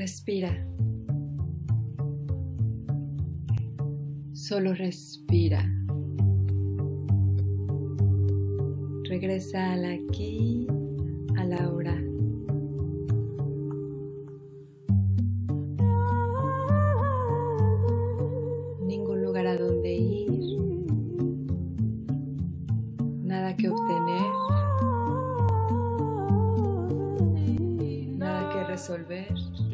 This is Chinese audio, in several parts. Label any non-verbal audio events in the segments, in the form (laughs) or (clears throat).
Respira. Solo respira. Regresa al aquí, a la hora.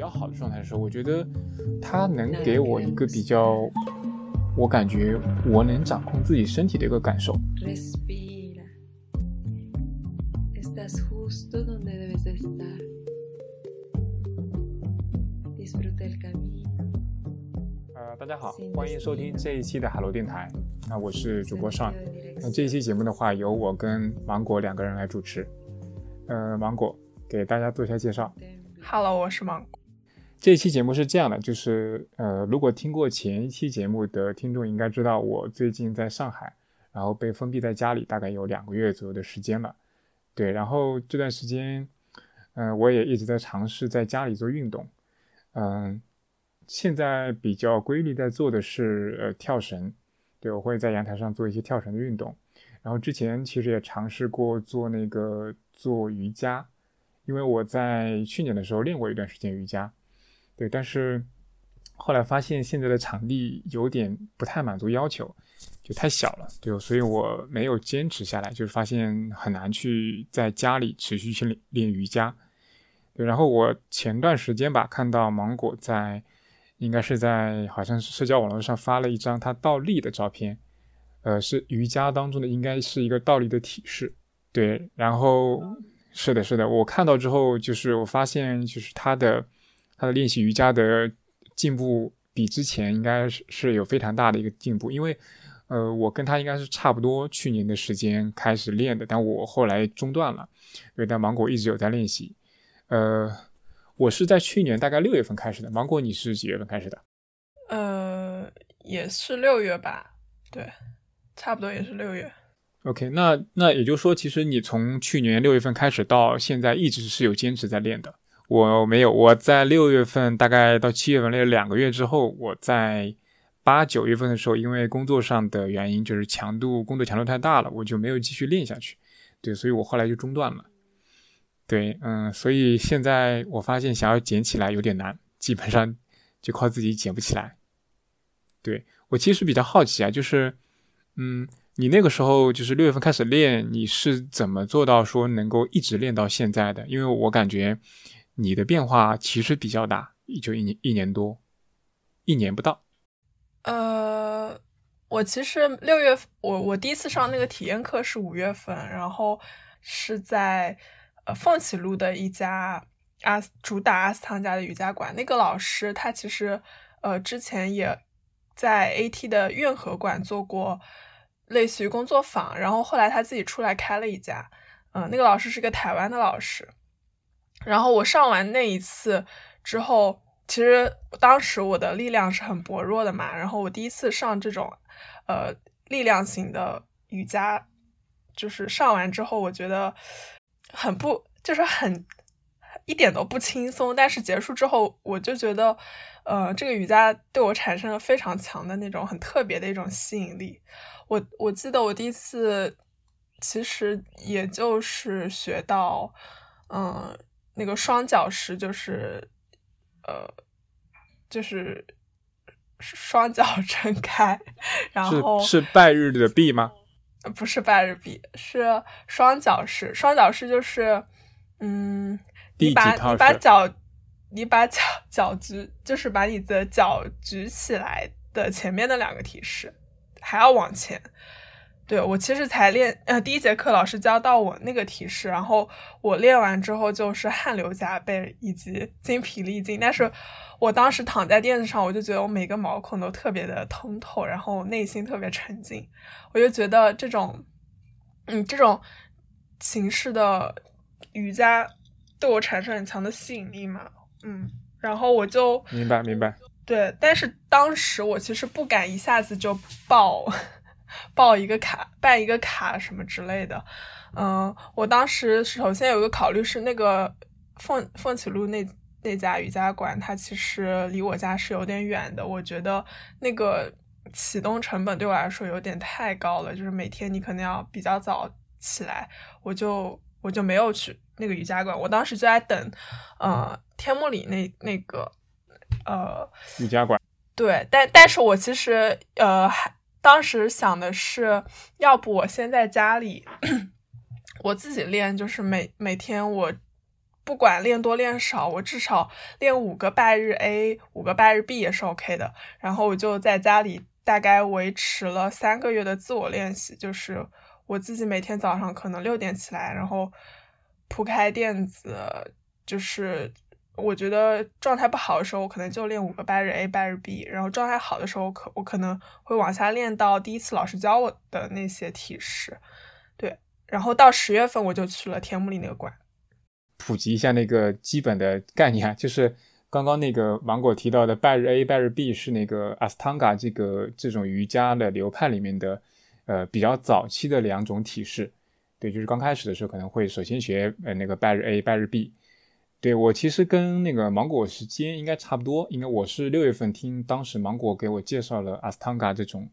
较好的状态的时候，我觉得它能给我一个比较，我感觉我能掌控自己身体的一个感受。Respira. Estás justo donde debes de estar. Disfruta el camino. 呃，大家好，欢迎收听这一期的海螺电台。那我是主播尚那这一期节目的话，由我跟芒果两个人来主持。呃，芒果给大家做一下介绍。Hello，我是芒果。这期节目是这样的，就是呃，如果听过前一期节目的听众应该知道，我最近在上海，然后被封闭在家里，大概有两个月左右的时间了。对，然后这段时间，嗯、我也一直在尝试在家里做运动。嗯、现在比较规律在做的是呃跳绳，对我会在阳台上做一些跳绳的运动。然后之前其实也尝试过做那个做瑜伽，因为我在去年的时候练过一段时间瑜伽。对，但是后来发现现在的场地有点不太满足要求，就太小了，对，所以我没有坚持下来，就是发现很难去在家里持续去练练瑜伽。对，然后我前段时间吧，看到芒果在，应该是在好像是社交网络上发了一张他倒立的照片，呃，是瑜伽当中的应该是一个倒立的体式。对，然后是的，是的，我看到之后，就是我发现就是他的。他的练习瑜伽的进步比之前应该是是有非常大的一个进步，因为，呃，我跟他应该是差不多去年的时间开始练的，但我后来中断了，对，但芒果一直有在练习，呃，我是在去年大概六月份开始的，芒果你是几月份开始的？呃，也是六月吧，对，差不多也是六月。OK，那那也就是说，其实你从去年六月份开始到现在一直是有坚持在练的。我没有，我在六月份大概到七月份练两个月之后，我在八九月份的时候，因为工作上的原因，就是强度工作强度太大了，我就没有继续练下去。对，所以我后来就中断了。对，嗯，所以现在我发现想要捡起来有点难，基本上就靠自己捡不起来。对，我其实比较好奇啊，就是，嗯。你那个时候就是六月份开始练，你是怎么做到说能够一直练到现在的？因为我感觉你的变化其实比较大，就一年一年多，一年不到。呃，我其实六月我我第一次上那个体验课是五月份，然后是在呃凤起路的一家阿主打阿斯汤加的瑜伽馆。那个老师他其实呃之前也在 AT 的运河馆做过。类似于工作坊，然后后来他自己出来开了一家，嗯、那个老师是个台湾的老师。然后我上完那一次之后，其实当时我的力量是很薄弱的嘛，然后我第一次上这种呃力量型的瑜伽，就是上完之后，我觉得很不，就是很一点都不轻松。但是结束之后，我就觉得，呃，这个瑜伽对我产生了非常强的那种很特别的一种吸引力。我我记得我第一次其实也就是学到，嗯，那个双脚式，就是呃，就是双脚 (laughs) 撑开，然后是是拜日的臂吗？不是拜日臂，是双脚式。双脚式就是，嗯，你把你把脚你把脚脚举，就是把你的脚举起来的前面的两个提示。还要往前，对我其实才练呃第一节课老师教到我那个体式，然后我练完之后就是汗流浃背以及精疲力尽，但是我当时躺在垫子上，我就觉得我每个毛孔都特别的通透，然后内心特别沉静，我就觉得这种嗯这种形式的瑜伽对我产生很强的吸引力嘛，嗯，然后我就明白明白。对，但是当时我其实不敢一下子就报报一个卡、办一个卡什么之类的。嗯，我当时首先有一个考虑是那个凤凤起路那那家瑜伽馆，它其实离我家是有点远的。我觉得那个启动成本对我来说有点太高了，就是每天你可能要比较早起来，我就我就没有去那个瑜伽馆。我当时就在等，呃，天目里那那个呃瑜伽馆。对，但但是我其实呃还当时想的是，要不我先在家里 (clears throat) 我自己练，就是每每天我。不管练多练少，我至少练五个拜日 A，五个拜日 B 也是 OK 的。然后我就在家里大概维持了三个月的自我练习，就是我自己每天早上可能六点起来，然后铺开垫子，就是我觉得状态不好的时候，我可能就练五个拜日 A，拜日 B。然后状态好的时候，可我可能会往下练到第一次老师教我的那些体式。对，然后到十月份我就去了天目里那个馆。普及一下那个基本的概念，就是刚刚那个芒果提到的拜日 A、拜日 B 是那个 Astanga 这个这种瑜伽的流派里面的呃比较早期的两种体式。对，就是刚开始的时候可能会首先学呃那个拜日 A、拜日 B。对我其实跟那个芒果时间应该差不多，因为我是六月份听当时芒果给我介绍了 Astanga 这种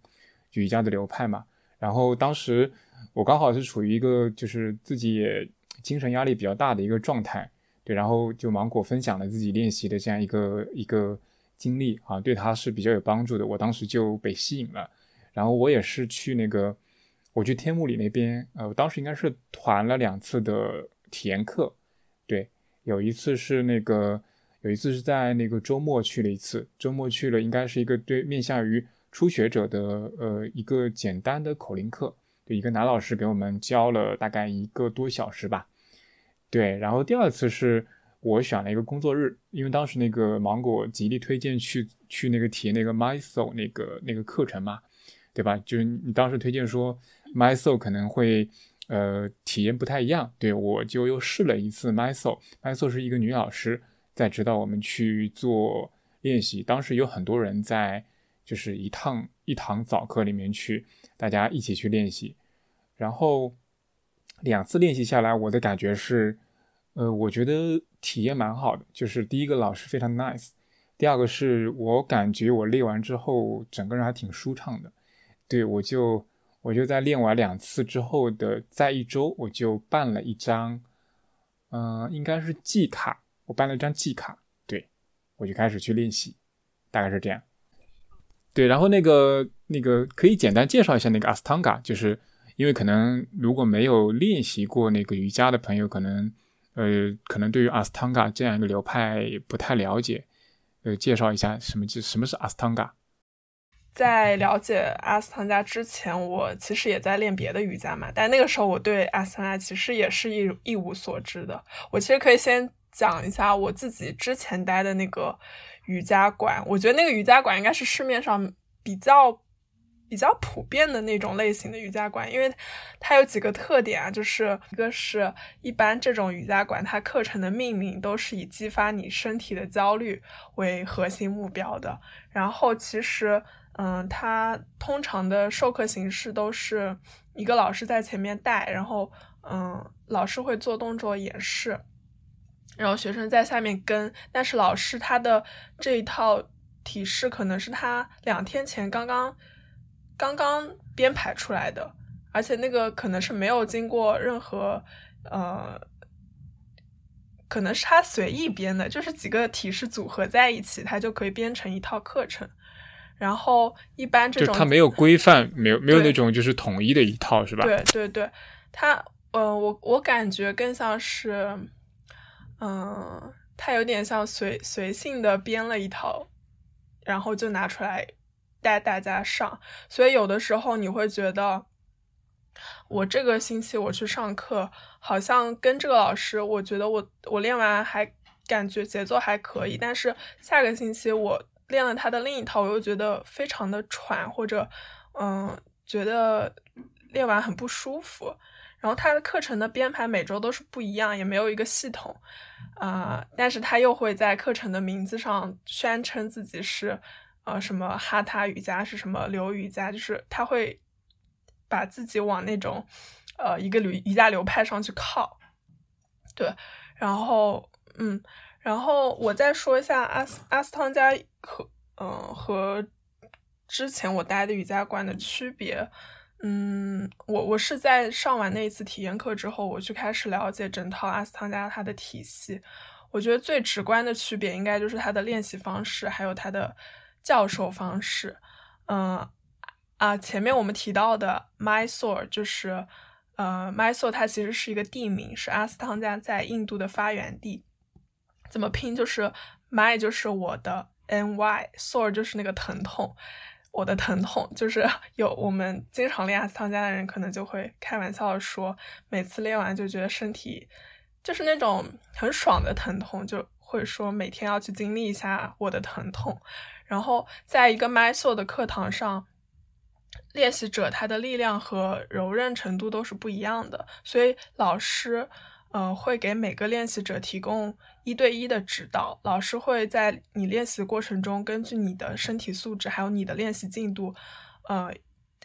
瑜伽的流派嘛，然后当时我刚好是处于一个就是自己也。精神压力比较大的一个状态，对，然后就芒果分享了自己练习的这样一个一个经历啊，对他是比较有帮助的。我当时就被吸引了，然后我也是去那个，我去天目里那边，呃，我当时应该是团了两次的体验课，有一次是那个，有一次是在那个周末去了一次，周末去了，应该是一个对面向于初学者的呃一个简单的口令课，对，一个男老师给我们教了大概一个多小时吧。对，然后第二次是我选了一个工作日，因为当时那个芒果极力推荐去去那个体验那个 My Soul 那个那个课程嘛，对吧？就是你当时推荐说 My Soul 可能会呃体验不太一样，对我就又试了一次 Myso，Myso 是一个女老师在指导我们去做练习，当时有很多人在就是一趟一堂早课里面去大家一起去练习，然后两次练习下来，我的感觉是。呃，我觉得体验蛮好的，就是第一个老师非常 nice，第二个是我感觉我练完之后整个人还挺舒畅的。对我就我就在练完两次之后的在一周，我就办了一张，嗯，应该是季卡，我办了一张季卡，对我就开始去练习，大概是这样。对，然后那个那个可以简单介绍一下那个阿斯汤嘎就是因为可能如果没有练习过那个瑜伽的朋友，可能。呃，可能对于阿斯汤加这样一个流派不太了解，呃，介绍一下什么就？什么是阿斯汤加？在了解阿斯汤加之前，我其实也在练别的瑜伽嘛，但那个时候我对阿斯汤加其实也是一一无所知的。我其实可以先讲一下我自己之前待的那个瑜伽馆，我觉得那个瑜伽馆应该是市面上比较。比较普遍的那种类型的瑜伽馆，因为它有几个特点啊，就是一个是一般这种瑜伽馆，它课程的命名都是以激发你身体的焦虑为核心目标的。然后其实，嗯，它通常的授课形式都是一个老师在前面带，然后，嗯，老师会做动作演示，然后学生在下面跟。但是老师他的这一套体式可能是他两天前刚刚。刚刚编排出来的，而且那个可能是没有经过任何，呃，可能是他随意编的，就是几个体式组合在一起，他就可以编成一套课程。然后一般这种，它没有规范，没有没有那种就是统一的一套，是吧？对对对，它，呃，我我感觉更像是，嗯，它有点像随随性的编了一套，然后就拿出来。带大家上，所以有的时候你会觉得，我这个星期我去上课，好像跟这个老师，我觉得我我练完还感觉节奏还可以，但是下个星期我练了他的另一套，我又觉得非常的喘，或者嗯，觉得练完很不舒服。然后他的课程的编排每周都是不一样，也没有一个系统啊，但是他又会在课程的名字上宣称自己是。呃，什么哈他瑜伽是什么流瑜伽，就是他会把自己往那种呃一个流瑜伽流派上去靠，对，然后嗯，然后我再说一下阿斯阿斯汤加和嗯和之前我待的瑜伽馆的区别。嗯，我我是在上完那一次体验课之后，我去开始了解整套阿斯汤加它的体系。我觉得最直观的区别应该就是它的练习方式，还有它的教授方式。嗯啊，前面我们提到的 Mysore 就是呃 Mysore，它其实是一个地名，是阿斯汤加在印度的发源地。怎么拼？就是 My 就是我的 Ny，Sore 就是那个疼痛。我的疼痛就是 (laughs) 有我们经常练阿斯汤加的人，可能就会开玩笑说，每次练完就觉得身体就是那种很爽的疼痛，就会说每天要去经历一下我的疼痛。然后在一个 my sore 的课堂上，练习者他的力量和柔韧程度都是不一样的，所以老师。呃，会给每个练习者提供一对一的指导。老师会在你练习过程中，根据你的身体素质还有你的练习进度，呃，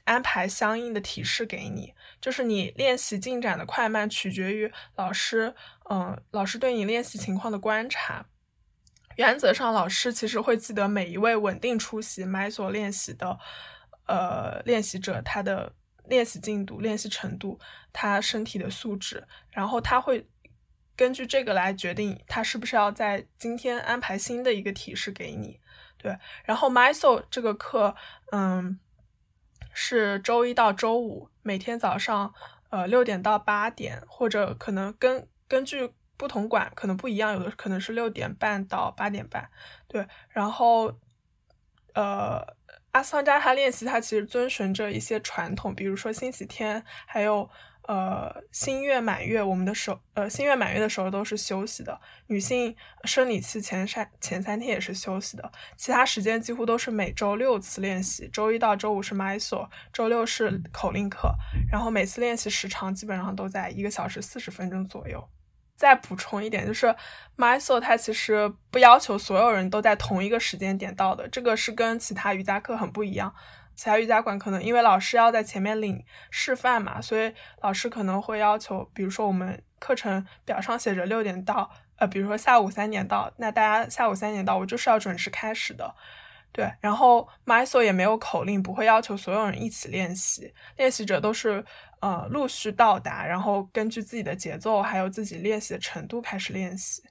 安排相应的提示给你。就是你练习进展的快慢，取决于老师，嗯，老师对你练习情况的观察。原则上，老师其实会记得每一位稳定出席麦所练习的，呃，练习者他的。练习进度、练习程度，他身体的素质，然后他会根据这个来决定他是不是要在今天安排新的一个提示给你。对，然后 MySoul 这个课，嗯，是周一到周五，每天早上呃六点到八点，或者可能根根据不同馆可能不一样，有的可能是六点半到八点半。对，然后呃。阿斯汤加他练习，他其实遵循着一些传统，比如说星期天，还有呃新月满月，我们的手呃新月满月的时候都是休息的。女性生理期前三前三天也是休息的，其他时间几乎都是每周六次练习，周一到周五是 MySo，周六是口令课，然后每次练习时长基本上都在一个小时四十分钟左右。再补充一点，就是 MySo 它其实不要求所有人都在同一个时间点到的，这个是跟其他瑜伽课很不一样。其他瑜伽馆可能因为老师要在前面领示范嘛，所以老师可能会要求，比如说我们课程表上写着六点到，呃，比如说下午三点到，那大家下午三点到，我就是要准时开始的。对，然后 MySo 也没有口令，不会要求所有人一起练习，练习者都是。呃，陆续到达，然后根据自己的节奏，还有自己练习的程度开始练习。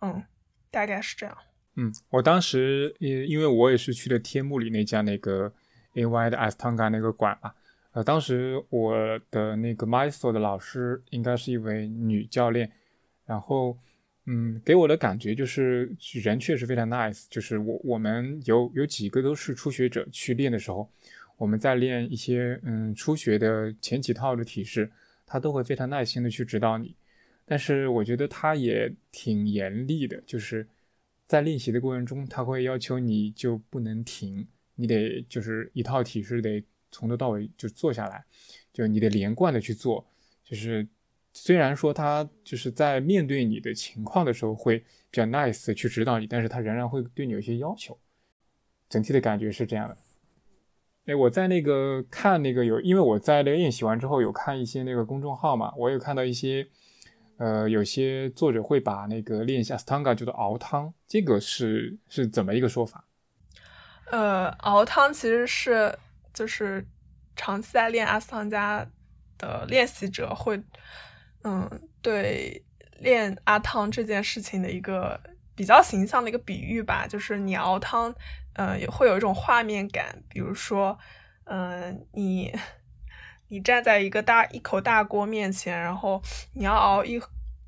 嗯，大概是这样。嗯，我当时因因为我也是去的天目里那家那个 A Y 的 Astanga 那个馆嘛，呃，当时我的那个 Mysore 的老师应该是一位女教练，然后嗯，给我的感觉就是人确实非常 nice，就是我我们有有几个都是初学者去练的时候。我们在练一些嗯初学的前几套的体式，他都会非常耐心的去指导你。但是我觉得他也挺严厉的，就是在练习的过程中，他会要求你就不能停，你得就是一套体式得从头到尾就做下来，就你得连贯的去做。就是虽然说他就是在面对你的情况的时候会比较 nice 去指导你，但是他仍然会对你有些要求。整体的感觉是这样的。哎，我在那个看那个有，因为我在那个练习完之后有看一些那个公众号嘛，我有看到一些，呃，有些作者会把那个练习阿斯汤加叫做熬汤，这个是是怎么一个说法？呃，熬汤其实是就是长期在练阿斯汤加的练习者会，嗯，对练阿汤这件事情的一个比较形象的一个比喻吧，就是你熬汤。嗯，也会有一种画面感，比如说，嗯，你 (laughs) 你站在一个大一口大锅面前，然后你要熬一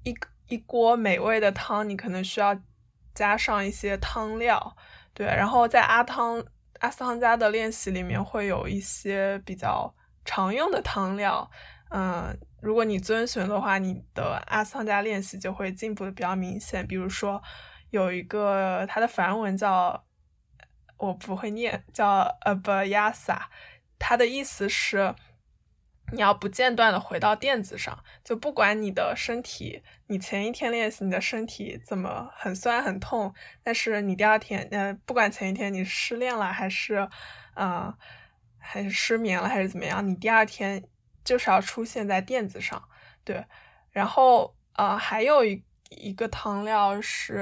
一一锅美味的汤，你可能需要加上一些汤料，对。然后在阿汤阿斯汤加的练习里面会有一些比较常用的汤料，嗯，如果你遵循的话，你的阿斯汤加练习就会进步的比较明显。比如说有一个它的梵文叫。我不会念，叫 Abhyasa，它的意思是你要不间断的回到垫子上，就不管你的身体，你前一天练习你的身体怎么很酸很痛，但是你第二天，呃，不管前一天你失恋了还是，呃，还是失眠了还是怎么样，你第二天就是要出现在垫子上，对，然后呃，还有一一个汤料是，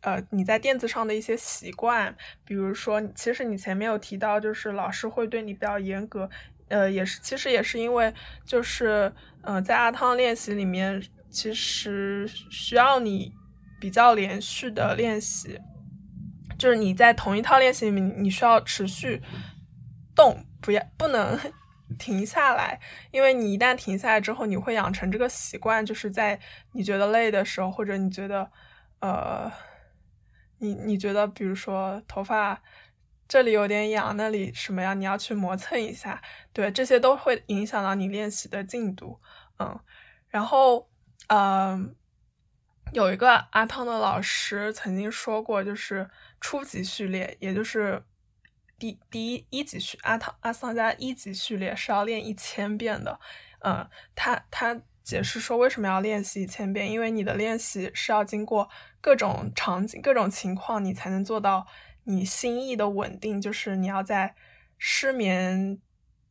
呃，你在垫子上的一些习惯，比如说，其实你前面有提到，就是老师会对你比较严格，呃，也是，其实也是因为，就是，嗯，在阿汤练习里面，其实需要你比较连续的练习，就是你在同一套练习里面，你需要持续动，不要不能。停下来，因为你一旦停下来之后，你会养成这个习惯，就是在你觉得累的时候，或者你觉得，呃，你你觉得，比如说头发这里有点痒，那里什么呀，你要去磨蹭一下，对，这些都会影响到你练习的进度，嗯，然后，嗯，有一个阿汤的老师曾经说过，就是初级序列，也就是。第第一一级序阿汤阿桑加一级序列是要练一千遍的，嗯，他他解释说为什么要练习一千遍，因为你的练习是要经过各种场景、各种情况，你才能做到你心意的稳定。就是你要在失眠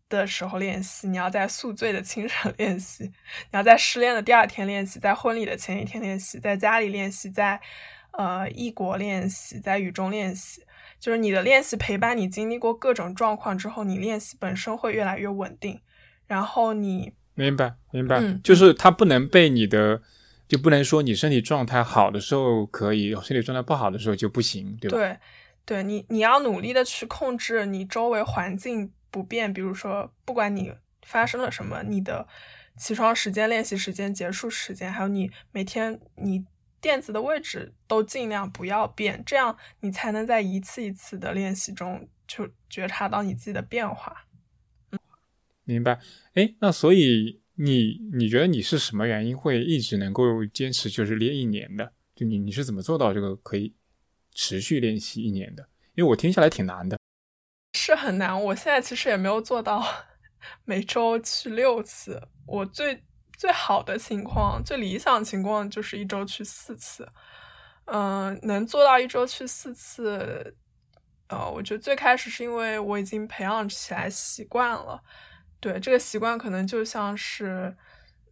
的时候练习，你要在宿醉的清晨练习，你要在失恋的第二天练习，在婚礼的前一天练习，在家里练习，在呃异国练习，在雨中练习。就是你的练习陪伴你经历过各种状况之后，你练习本身会越来越稳定。然后你明白明白，就是它不能被你的，就不能说你身体状态好的时候可以，身体状态不好的时候就不行，对吧？对，对你你要努力的去控制你周围环境不变，比如说不管你发生了什么，你的起床时间、练习时间、结束时间，还有你每天你。垫子的位置都尽量不要变，这样你才能在一次一次的练习中就觉察到你自己的变化。明白？哎，那所以你你觉得你是什么原因会一直能够坚持就是练一年的？就你你是怎么做到这个可以持续练习一年的？因为我听下来挺难的。是很难，我现在其实也没有做到 (laughs) 每周去六次，我最。最好的情况，最理想情况就是一周去四次，嗯，能做到一周去四次，呃，我觉得最开始是因为我已经培养起来习惯了，对这个习惯可能就像是，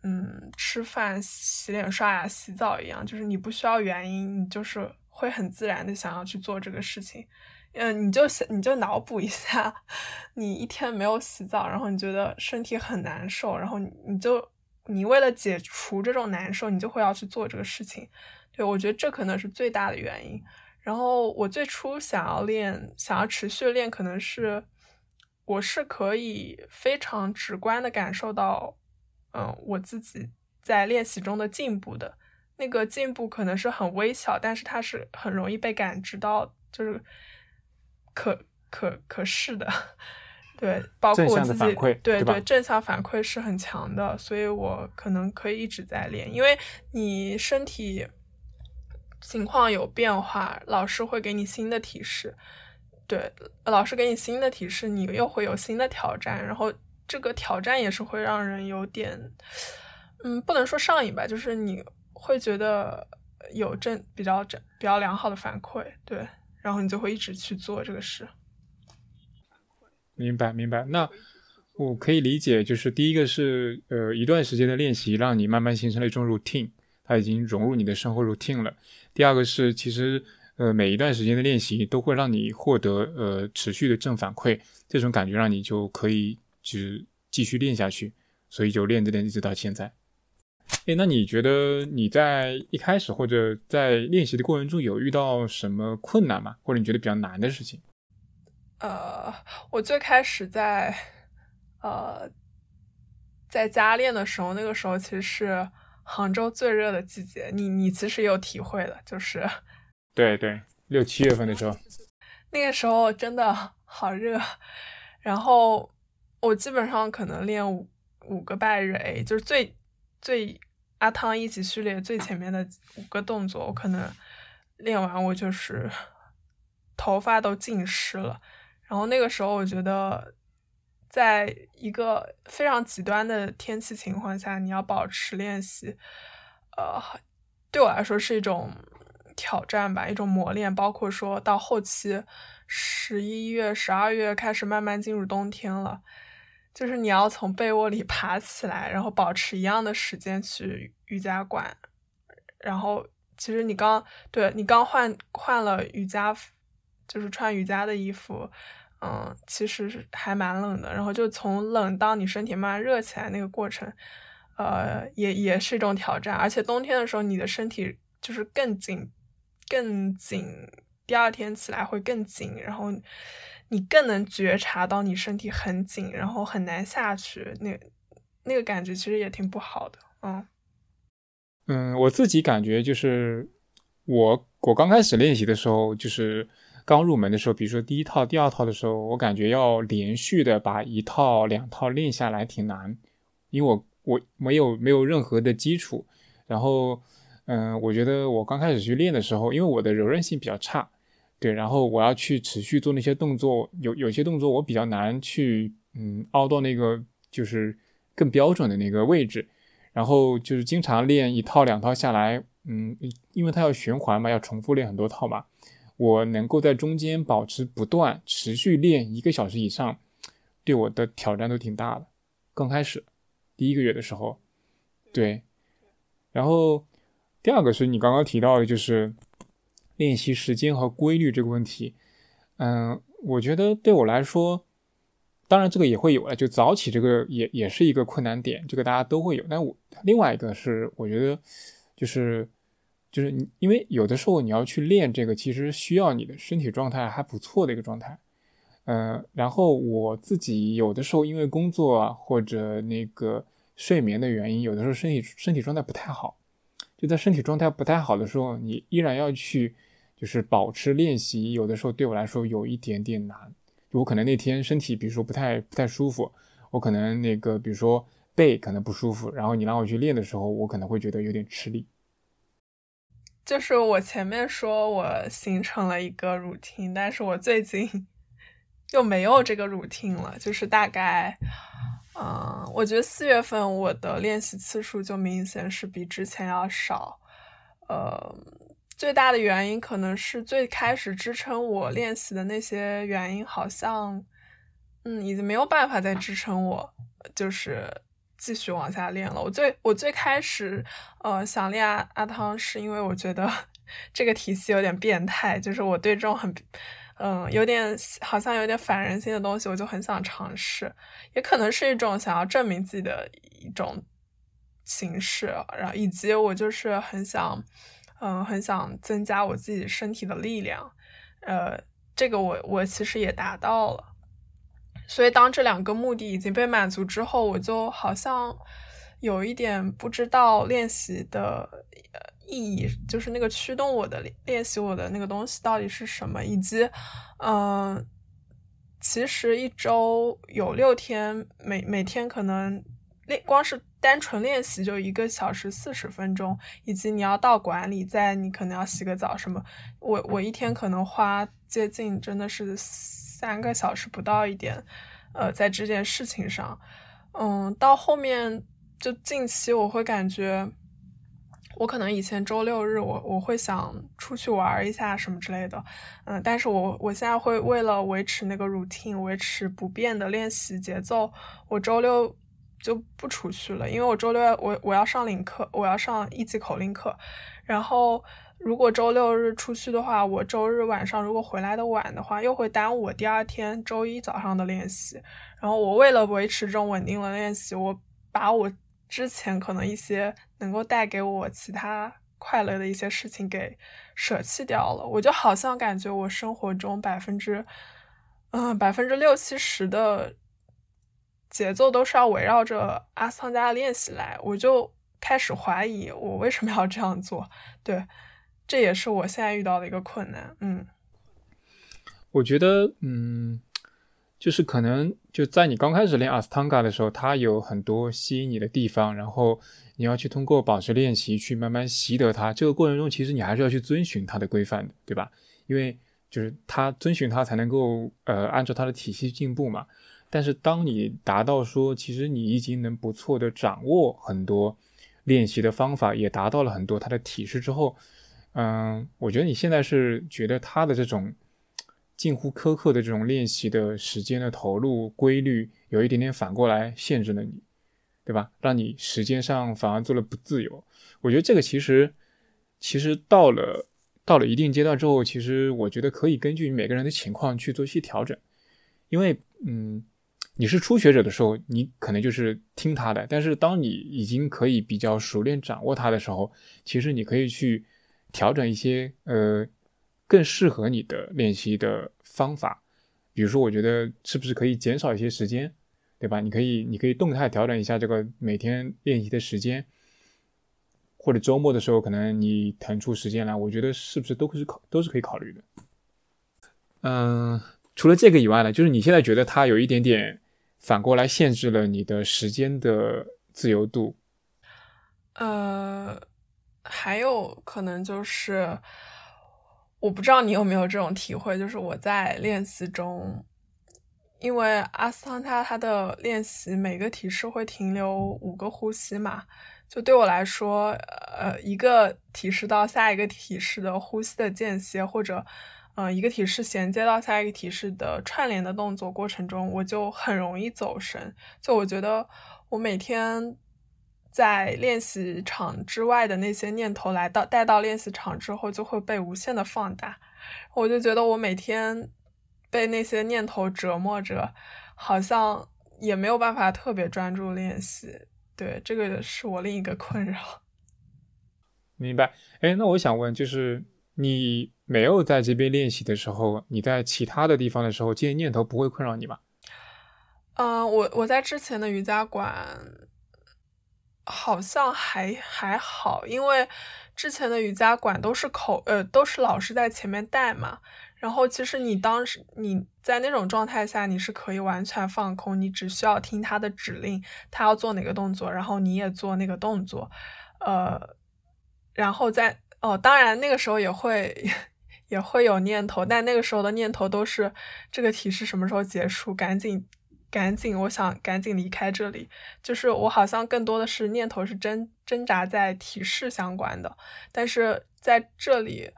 嗯，吃饭、洗脸、刷牙、洗澡一样，就是你不需要原因，你就是会很自然的想要去做这个事情，嗯，你就想你就脑补一下，(laughs) 你一天没有洗澡，然后你觉得身体很难受，然后你你就。你为了解除这种难受，你就会要去做这个事情。对我觉得这可能是最大的原因。然后我最初想要练，想要持续练，可能是我是可以非常直观的感受到，嗯，我自己在练习中的进步的。那个进步可能是很微小，但是它是很容易被感知到，就是可可可视的。对，包括我自己，对对，正向反馈是很强的，所以我可能可以一直在练，因为你身体情况有变化，老师会给你新的提示，对，老师给你新的提示，你又会有新的挑战，然后这个挑战也是会让人有点，嗯，不能说上瘾吧，就是你会觉得有正比较正比较良好的反馈，对，然后你就会一直去做这个事。明白，明白。那我可以理解，就是第一个是，呃，一段时间的练习让你慢慢形成了一种 routine，它已经融入你的生活 routine 了。第二个是，其实，呃，每一段时间的练习都会让你获得，呃，持续的正反馈，这种感觉让你就可以就是继续练下去，所以就练着练一直到现在。哎，那你觉得你在一开始或者在练习的过程中有遇到什么困难吗？或者你觉得比较难的事情？呃，我最开始在呃在家练的时候，那个时候其实是杭州最热的季节，你你其实有体会的，就是对对，六七月份的时候，(laughs) 那个时候真的好热，然后我基本上可能练五五个拜日 A，就是最最阿汤一起序列最前面的五个动作，我可能练完我就是头发都浸湿了。然后那个时候，我觉得，在一个非常极端的天气情况下，你要保持练习，呃，对我来说是一种挑战吧，一种磨练。包括说到后期，十一月、十二月开始慢慢进入冬天了，就是你要从被窝里 (laughs) 爬起来，然后保持一样的时间去瑜伽馆，然后其实你刚对你刚换换了瑜伽服，就是穿瑜伽的衣服，嗯，其实是还蛮冷的。然后就从冷到你身体慢慢热起来那个过程，呃，也也是一种挑战。而且冬天的时候，你的身体就是更紧，更紧，第二天起来会更紧，然后你更能觉察到你身体很紧，然后很难下去，那那个感觉其实也挺不好的，嗯。嗯，我自己感觉就是我我刚开始练习的时候，就是刚入门的时候，比如说第一套、第二套的时候，我感觉要连续的把一套、两套练下来挺难，因为我我没有没有任何的基础。然后，嗯，我觉得我刚开始去练的时候，因为我的柔韧性比较差，对，然后我要去持续做那些动作，有有些动作我比较难去，嗯，凹到那个就是更标准的那个位置。然后就是经常练一套两套下来，嗯，因为它要循环嘛，要重复练很多套嘛。我能够在中间保持不断、持续练一个小时以上，对我的挑战都挺大的。刚开始第一个月的时候，对。然后第二个是你刚刚提到的，就是练习时间和规律这个问题。嗯，我觉得对我来说。当然，这个也会有了，就早起这个也也是一个困难点，这个大家都会有。但我另外一个是，我觉得就是就是你，因为有的时候你要去练这个，其实需要你的身体状态还不错的一个状态。嗯，然后我自己有的时候因为工作啊或者那个睡眠的原因，有的时候身体身体状态不太好。就在身体状态不太好的时候，你依然要去就是保持练习，有的时候对我来说有一点点难。就我可能那天身体，比如说不太不太舒服，我可能那个，比如说背可能不舒服，然后你让我去练的时候，我可能会觉得有点吃力。就是我前面说我形成了一个 routine，但是我最近 (laughs) 又没有这个 routine 了。就是大概，嗯，我觉得四月份我的练习次数就明显是比之前要少，呃。最大的原因可能是最开始支撑我练习的那些原因，好像，嗯，已经没有办法再支撑我，就是继续往下练了。我最我最开始，呃，想练阿阿汤，是因为我觉得这个体系有点变态，就是我对这种很，嗯，有点好像有点反人性的东西，我就很想尝试，也可能是一种想要证明自己的一种形式，然后以及我就是很想。嗯，很想增加我自己身体的力量，呃，这个我我其实也达到了，所以当这两个目的已经被满足之后，我就好像有一点不知道练习的呃意义，就是那个驱动我的练习我的那个东西到底是什么，以及，嗯，其实一周有六天，每每天可能练光是。单纯练习就一个小时四十分钟，以及你要到馆里，在你可能要洗个澡什么，我我一天可能花接近真的是三个小时不到一点，呃，在这件事情上，嗯，到后面就近期我会感觉，我可能以前周六日我我会想出去玩一下什么之类的，嗯，但是我我现在会为了维持那个 routine，维持不变的练习节奏，我周六。就不出去了，因为我周六我我要上领课，我要上一级口令课。然后如果周六日出去的话，我周日晚上如果回来的晚的话，又会耽误我第二天周一早上的练习。然后我为了维持这种稳定的练习，我把我之前可能一些能够带给我其他快乐的一些事情给舍弃掉了。我就好像感觉我生活中百分之嗯百分之六七十的。节奏都是要围绕着阿斯汤加的练习来，我就开始怀疑我为什么要这样做。对，这也是我现在遇到的一个困难。嗯，我觉得，嗯，就是可能就在你刚开始练阿斯汤加的时候，它有很多吸引你的地方，然后你要去通过保持练习去慢慢习得它。这个过程中，其实你还是要去遵循它的规范的，对吧？因为就是它遵循它才能够呃按照它的体系进步嘛。但是当你达到说，其实你已经能不错的掌握很多练习的方法，也达到了很多它的体式之后，嗯，我觉得你现在是觉得他的这种近乎苛刻的这种练习的时间的投入规律，有一点点反过来限制了你，对吧？让你时间上反而做了不自由。我觉得这个其实其实到了到了一定阶段之后，其实我觉得可以根据每个人的情况去做一些调整，因为嗯，你是初学者的时候，你可能就是听他的，但是当你已经可以比较熟练掌握它的时候，其实你可以去调整一些呃更适合你的练习的方法，比如说，我觉得是不是可以减少一些时间。对吧？你可以，你可以动态调整一下这个每天练习的时间，或者周末的时候，可能你腾出时间来，我觉得是不是都是考都是可以考虑的。嗯，除了这个以外呢，就是你现在觉得它有一点点反过来限制了你的时间的自由度。呃，还有可能就是，我不知道你有没有这种体会，就是我在练习中。因为阿斯汤加他的练习每个体式会停留五个呼吸嘛，就对我来说，呃，一个体式到下一个体式的呼吸的间歇，或者，嗯，一个体式衔接到下一个体式的串联的动作过程中，我就很容易走神。就我觉得我每天在练习场之外的那些念头来到带到练习场之后，就会被无限的放大。我就觉得我每天。被那些念头折磨着，好像也没有办法特别专注练习。对，这个是我另一个困扰。(laughs) 明白。哎，那我想问，就是你没有在这边练习的时候，你在其他的地方的时候，这些念头不会困扰你吗？嗯，我我在之前的瑜伽馆好像还还好，因为之前的瑜伽馆都是口呃都是老师在前面带嘛。然后其实你当时你在那种状态下，你是可以完全放空，你只需要听他的指令，他要做哪个动作，然后你也做那个动作，呃，然后在哦，当然那个时候也会 (laughs) 也会有念头，但那个时候的念头都是这个提示什么时候结束，赶紧赶紧，我想赶紧离开这里，就是我好像更多的是念头是挣挣扎在提示相关的，但是在这里。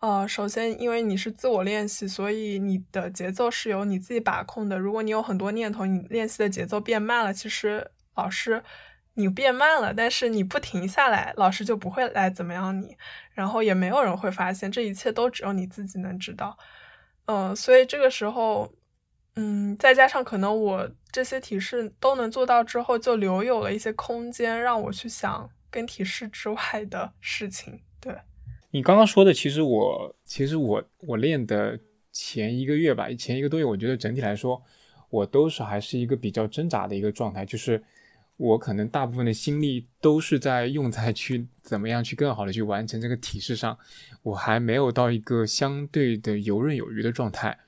呃，首先，因为你是自我练习，所以你的节奏是由你自己把控的。如果你有很多念头，你练习的节奏变慢了，其实老师你变慢了，但是你不停下来，老师就不会来怎么样你，然后也没有人会发现，这一切都只有你自己能知道。嗯，所以这个时候，嗯，再加上可能我这些提示都能做到之后，就留有了一些空间让我去想跟提示之外的事情，对。你刚刚说的，其实我其实我我练的前一个月吧，前一个多月，我觉得整体来说，我都是还是一个比较挣扎的一个状态，就是我可能大部分的心力都是在用在去怎么样去更好的去完成这个体式上，我还没有到一个相对的游刃有余的状态，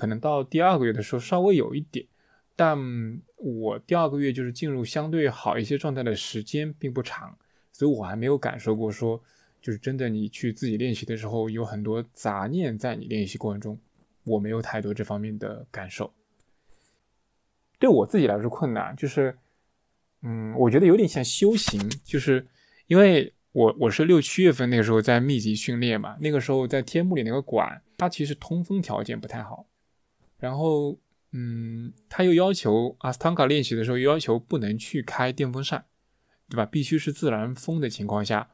可能到第二个月的时候稍微有一点，但我第二个月就是进入相对好一些状态的时间并不长，所以我还没有感受过说。就是真的，你去自己练习的时候，有很多杂念在你练习过程中，我没有太多这方面的感受。对我自己来说困难，就是，嗯，我觉得有点像修行，就是因为我我是六七月份那个时候在密集训练嘛，那个时候在天幕里那个馆，它其实通风条件不太好，然后，嗯，他又要求阿斯汤卡练习的时候要求不能去开电风扇，对吧？必须是自然风的情况下。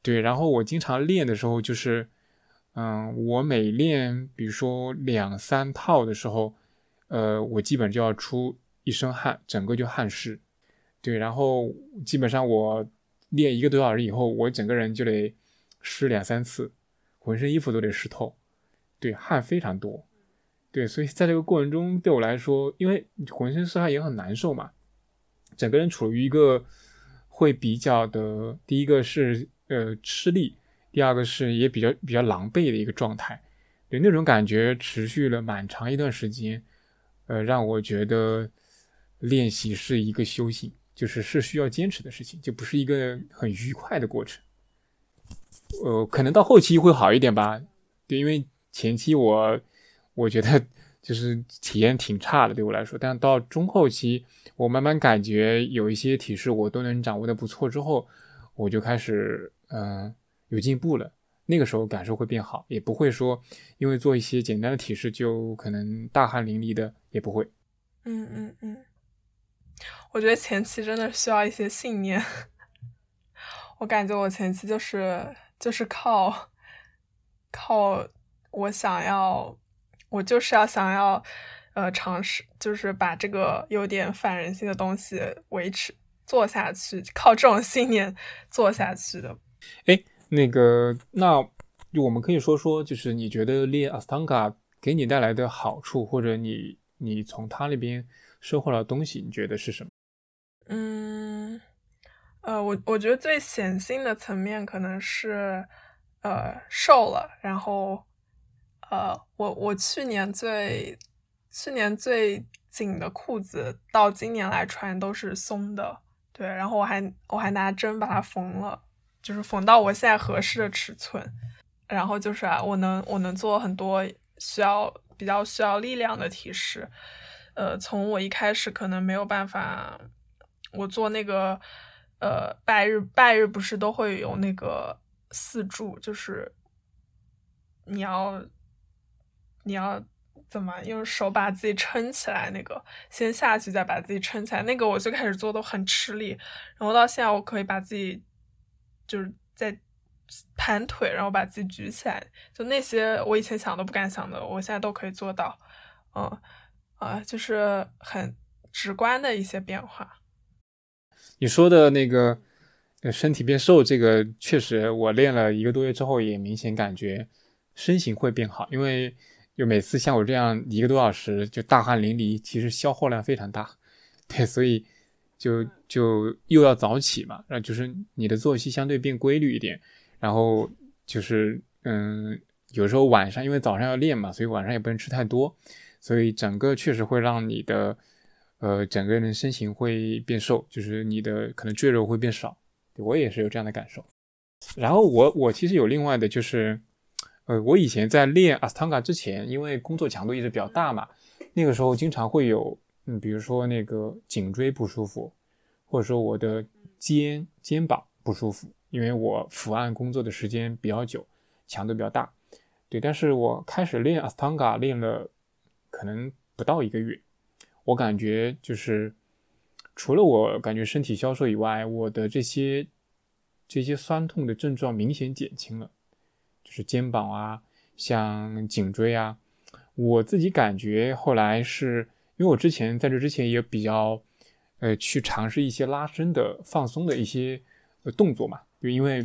对，然后我经常练的时候，就是，嗯，我每练，比如说两三套的时候，呃，我基本就要出一身汗，整个就汗湿。对，然后基本上我练一个多小时以后，我整个人就得湿两三次，浑身衣服都得湿透。对，汗非常多。对，所以在这个过程中，对我来说，因为浑身是汗也很难受嘛，整个人处于一个会比较的，第一个是。呃，吃力，第二个是也比较比较狼狈的一个状态，对那种感觉持续了蛮长一段时间，呃，让我觉得练习是一个修行，就是是需要坚持的事情，就不是一个很愉快的过程。呃，可能到后期会好一点吧，对，因为前期我我觉得就是体验挺差的对我来说，但到中后期，我慢慢感觉有一些体式我都能掌握的不错之后，我就开始。嗯，有进步了，那个时候感受会变好，也不会说因为做一些简单的体式就可能大汗淋漓的，也不会。嗯嗯嗯，我觉得前期真的需要一些信念。(laughs) 我感觉我前期就是就是靠靠我想要，我就是要想要呃尝试，就是把这个有点反人性的东西维持做下去，靠这种信念做下去的。哎，那个，那我们可以说说，就是你觉得练阿斯汤加给你带来的好处，或者你你从他那边收获了东西，你觉得是什么？嗯，呃，我我觉得最显性的层面可能是，呃，瘦了。然后，呃，我我去年最去年最紧的裤子，到今年来穿都是松的。对，然后我还我还拿针把它缝了，就是缝到我现在合适的尺寸。然后就是啊，我能我能做很多需要比较需要力量的提示。呃，从我一开始可能没有办法。我做那个，呃，拜日拜日不是都会有那个四柱，就是你要你要怎么用手把自己撑起来？那个先下去再把自己撑起来。那个我最开始做都很吃力，然后到现在我可以把自己就是在盘腿，然后把自己举起来。就那些我以前想都不敢想的，我现在都可以做到。嗯啊，就是很直观的一些变化。你说的那个，身体变瘦，这个确实，我练了一个多月之后，也明显感觉身形会变好。因为就每次像我这样一个多小时就大汗淋漓，其实消耗量非常大，(laughs) 对，所以就就又要早起嘛，然后就是你的作息相对变规律一点，然后就是嗯，有时候晚上因为早上要练嘛，所以晚上也不能吃太多，所以整个确实会让你的。呃，整个人身形会变瘦，就是你的可能赘肉会变少，我也是有这样的感受。然后我我其实有另外的，就是呃，我以前在练阿斯汤嘎之前，因为工作强度一直比较大嘛，那个时候经常会有，嗯，比如说那个颈椎不舒服，或者说我的肩肩膀不舒服，因为我伏案工作的时间比较久，强度比较大，对。但是我开始练阿斯汤嘎练了可能不到一个月。我感觉就是，除了我感觉身体消瘦以外，我的这些这些酸痛的症状明显减轻了，是肩膀啊，像颈椎啊，我自己感觉后来是因为我之前在这之前也比较，呃，去尝试一些拉伸的放松的一些呃动作嘛，就因为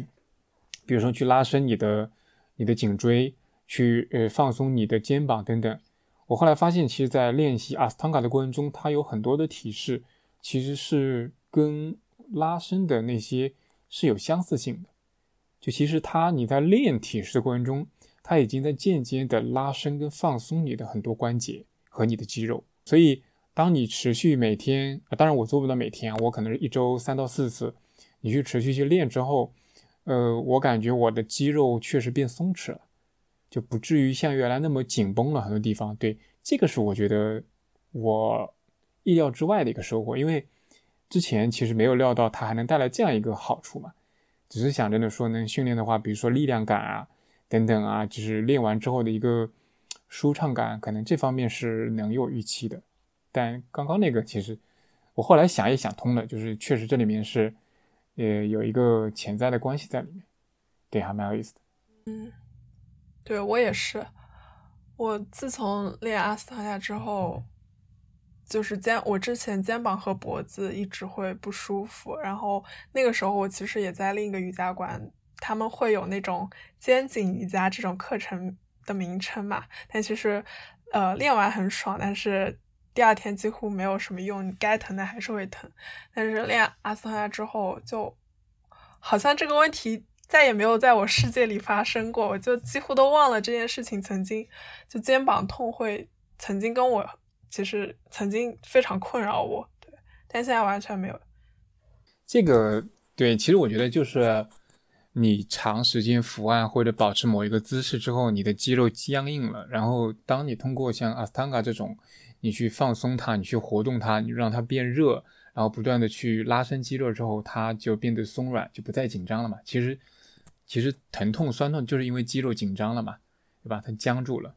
比如说去拉伸你的你的颈椎，去呃放松你的肩膀等等。我后来发现，其实，在练习阿斯汤卡的过程中，它有很多的体式，其实是跟拉伸的那些是有相似性的。就其实它，你在练体式的过程中，它已经在间接的拉伸跟放松你的很多关节和你的肌肉。所以，当你持续每天，当然我做不到每天，我可能是一周三到四次，你去持续去练之后，呃，我感觉我的肌肉确实变松弛了。就不至于像原来那么紧绷了很多地方，对，这个是我觉得我意料之外的一个收获，因为之前其实没有料到它还能带来这样一个好处嘛，只是想着呢说能训练的话，比如说力量感啊等等啊，就是练完之后的一个舒畅感，可能这方面是能有预期的。但刚刚那个其实我后来想也想通了，就是确实这里面是呃有一个潜在的关系在里面，对，还蛮有意思的，嗯。对我也是，我自从练阿斯塔加之后，就是肩，我之前肩膀和脖子一直会不舒服，然后那个时候我其实也在另一个瑜伽馆，他们会有那种肩颈瑜伽这种课程的名称嘛，但其实，呃，练完很爽，但是第二天几乎没有什么用，你该疼的还是会疼，但是练阿斯塔加之后，就好像这个问题。再也没有在我世界里发生过，我就几乎都忘了这件事情曾经就肩膀痛会曾经跟我其实曾经非常困扰我，对，但现在完全没有。这个对，其实我觉得就是你长时间伏案或者保持某一个姿势之后，你的肌肉僵硬了，然后当你通过像阿斯汤加这种，你去放松它，你去活动它，你让它变热，然后不断的去拉伸肌肉之后，它就变得松软，就不再紧张了嘛。其实。其实疼痛酸痛就是因为肌肉紧张了嘛，对吧？它僵住了。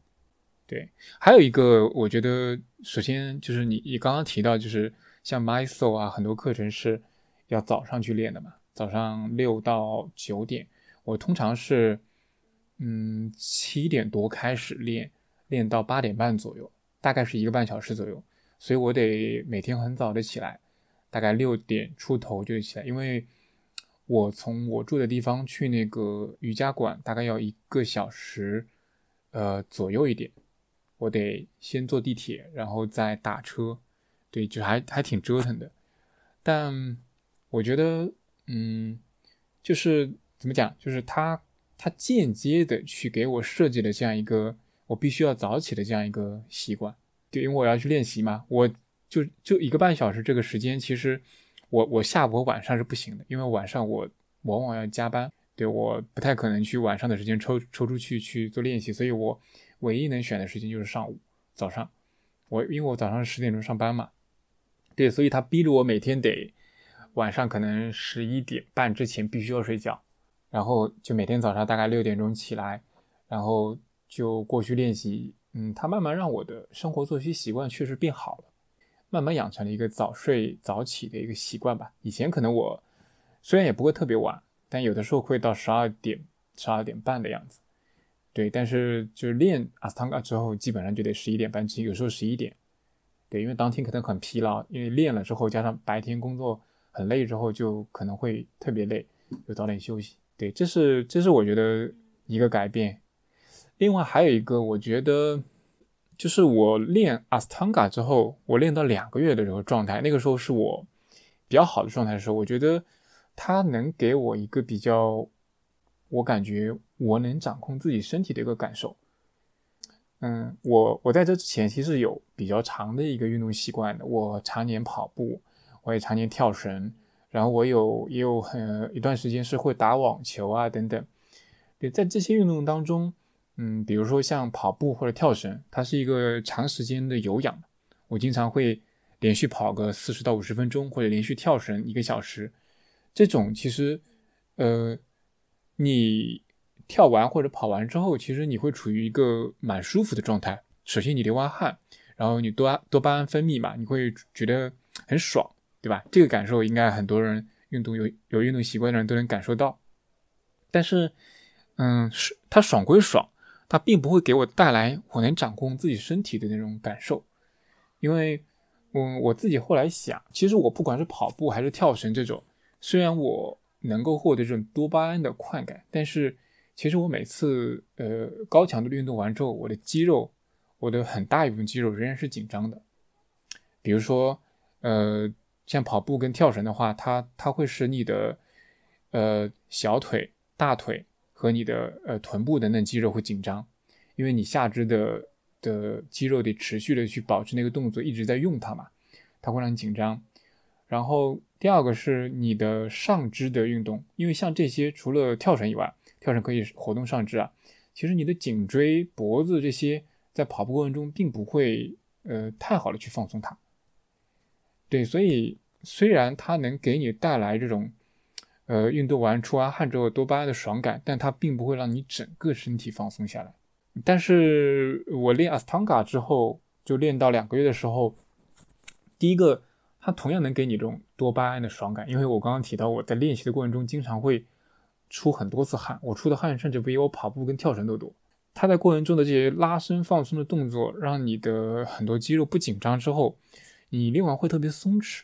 对，还有一个，我觉得首先就是你你刚刚提到，就是像 MySoul 啊，很多课程是要早上去练的嘛，早上六到九点。我通常是嗯七点多开始练，练到八点半左右，大概是一个半小时左右，所以我得每天很早的起来，大概六点出头就起来，因为我从我住的地方去那个瑜伽馆大概要一个小时，呃左右一点，我得先坐地铁，然后再打车，对，就还还挺折腾的，但我觉得，嗯，就是怎么讲，就是他他间接的去给我设计了这样一个我必须要早起的这样一个习惯，对，因为我要去练习嘛，我就就一个半小时这个时间，其实我我下午和晚上是不行的，因为晚上我往往要加班，对我不太可能去晚上的时间抽抽出去去做练习，所以我唯一能选的时间就是上午早上，我因为我早上十点钟上班嘛，对，所以他逼着我每天得晚上可能十一点半之前必须要睡觉，然后就每天早上大概六点钟起来，然后就过去练习，嗯，他慢慢让我的生活作息习惯确实变好了。慢慢养成了一个早睡早起的一个习惯吧。以前可能我虽然也不会特别晚，但有的时候会到十二点、十二点半的样子。对，但是就是练阿斯汤加之后，基本上就得十一点半起，有时候十一点。对，因为当天可能很疲劳，因为练了之后加上白天工作很累之后，就可能会特别累，就早点休息。对，这是这是我觉得一个改变。另外还有一个，我觉得。就是我练阿斯汤加之后，我练到两个月的时候状态，那个时候是我比较好的状态的时候，我觉得它能给我一个比较，我感觉我能掌控自己身体的一个感受。嗯，我我在这之前其实有比较长的一个运动习惯的，我常年跑步，我也常年跳绳，然后我有也有很一段时间是会打网球啊等等。对，在这些运动当中。嗯，比如说像跑步或者跳绳，它是一个长时间的有氧。我经常会连续跑个四十到五十分钟，或者连续跳绳一个小时。这种其实，呃，你跳完或者跑完之后，其实你会处于一个蛮舒服的状态。首先你流完汗，然后你多多巴胺分泌嘛，你会觉得很爽，对吧？这个感受应该很多人运动有有运动习惯的人都能感受到。但是，嗯，是它爽归爽。它并不会给我带来我能掌控自己身体的那种感受，因为，嗯，我自己后来想，其实我不管是跑步还是跳绳这种，虽然我能够获得这种多巴胺的快感，但是其实我每次呃高强度运动完之后，我的肌肉，我的很大一部分肌肉仍然是紧张的。比如说，呃，像跑步跟跳绳的话，它它会使你的呃小腿、大腿。和你的呃臀部等等肌肉会紧张，因为你下肢的的肌肉得持续的去保持那个动作，一直在用它嘛，它会让你紧张。然后第二个是你的上肢的运动，因为像这些除了跳绳以外，跳绳可以活动上肢啊，其实你的颈椎、脖子这些在跑步过程中并不会呃太好的去放松它。对，所以虽然它能给你带来这种。呃，运动完出完汗之后多巴胺的爽感，但它并不会让你整个身体放松下来。但是我练阿斯汤加之后，就练到两个月的时候，第一个，它同样能给你这种多巴胺的爽感，因为我刚刚提到我在练习的过程中经常会出很多次汗，我出的汗甚至比我跑步跟跳绳都多。它在过程中的这些拉伸放松的动作，让你的很多肌肉不紧张之后，你练完会特别松弛，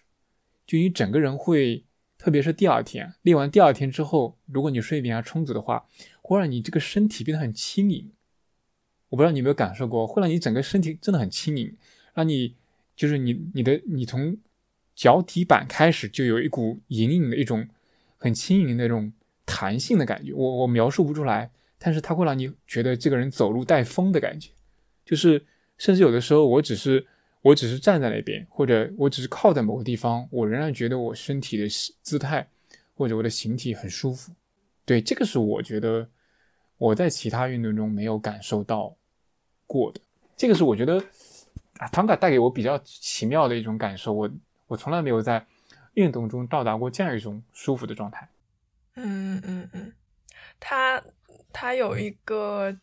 就你整个人会。特别是第二天练完，第二天之后，如果你睡眠还充足的话，会让你这个身体变得很轻盈。我不知道你有没有感受过，会让你整个身体真的很轻盈，让你就是你你的你从脚底板开始就有一股隐隐的一种很轻盈的那种弹性的感觉。我我描述不出来，但是它会让你觉得这个人走路带风的感觉，就是甚至有的时候我只是。我只是站在那边，或者我只是靠在某个地方，我仍然觉得我身体的姿态或者我的形体很舒服。对，这个是我觉得我在其他运动中没有感受到过的。这个是我觉得啊，唐卡带给我比较奇妙的一种感受。我我从来没有在运动中到达过这样一种舒服的状态。嗯嗯嗯，它它有一个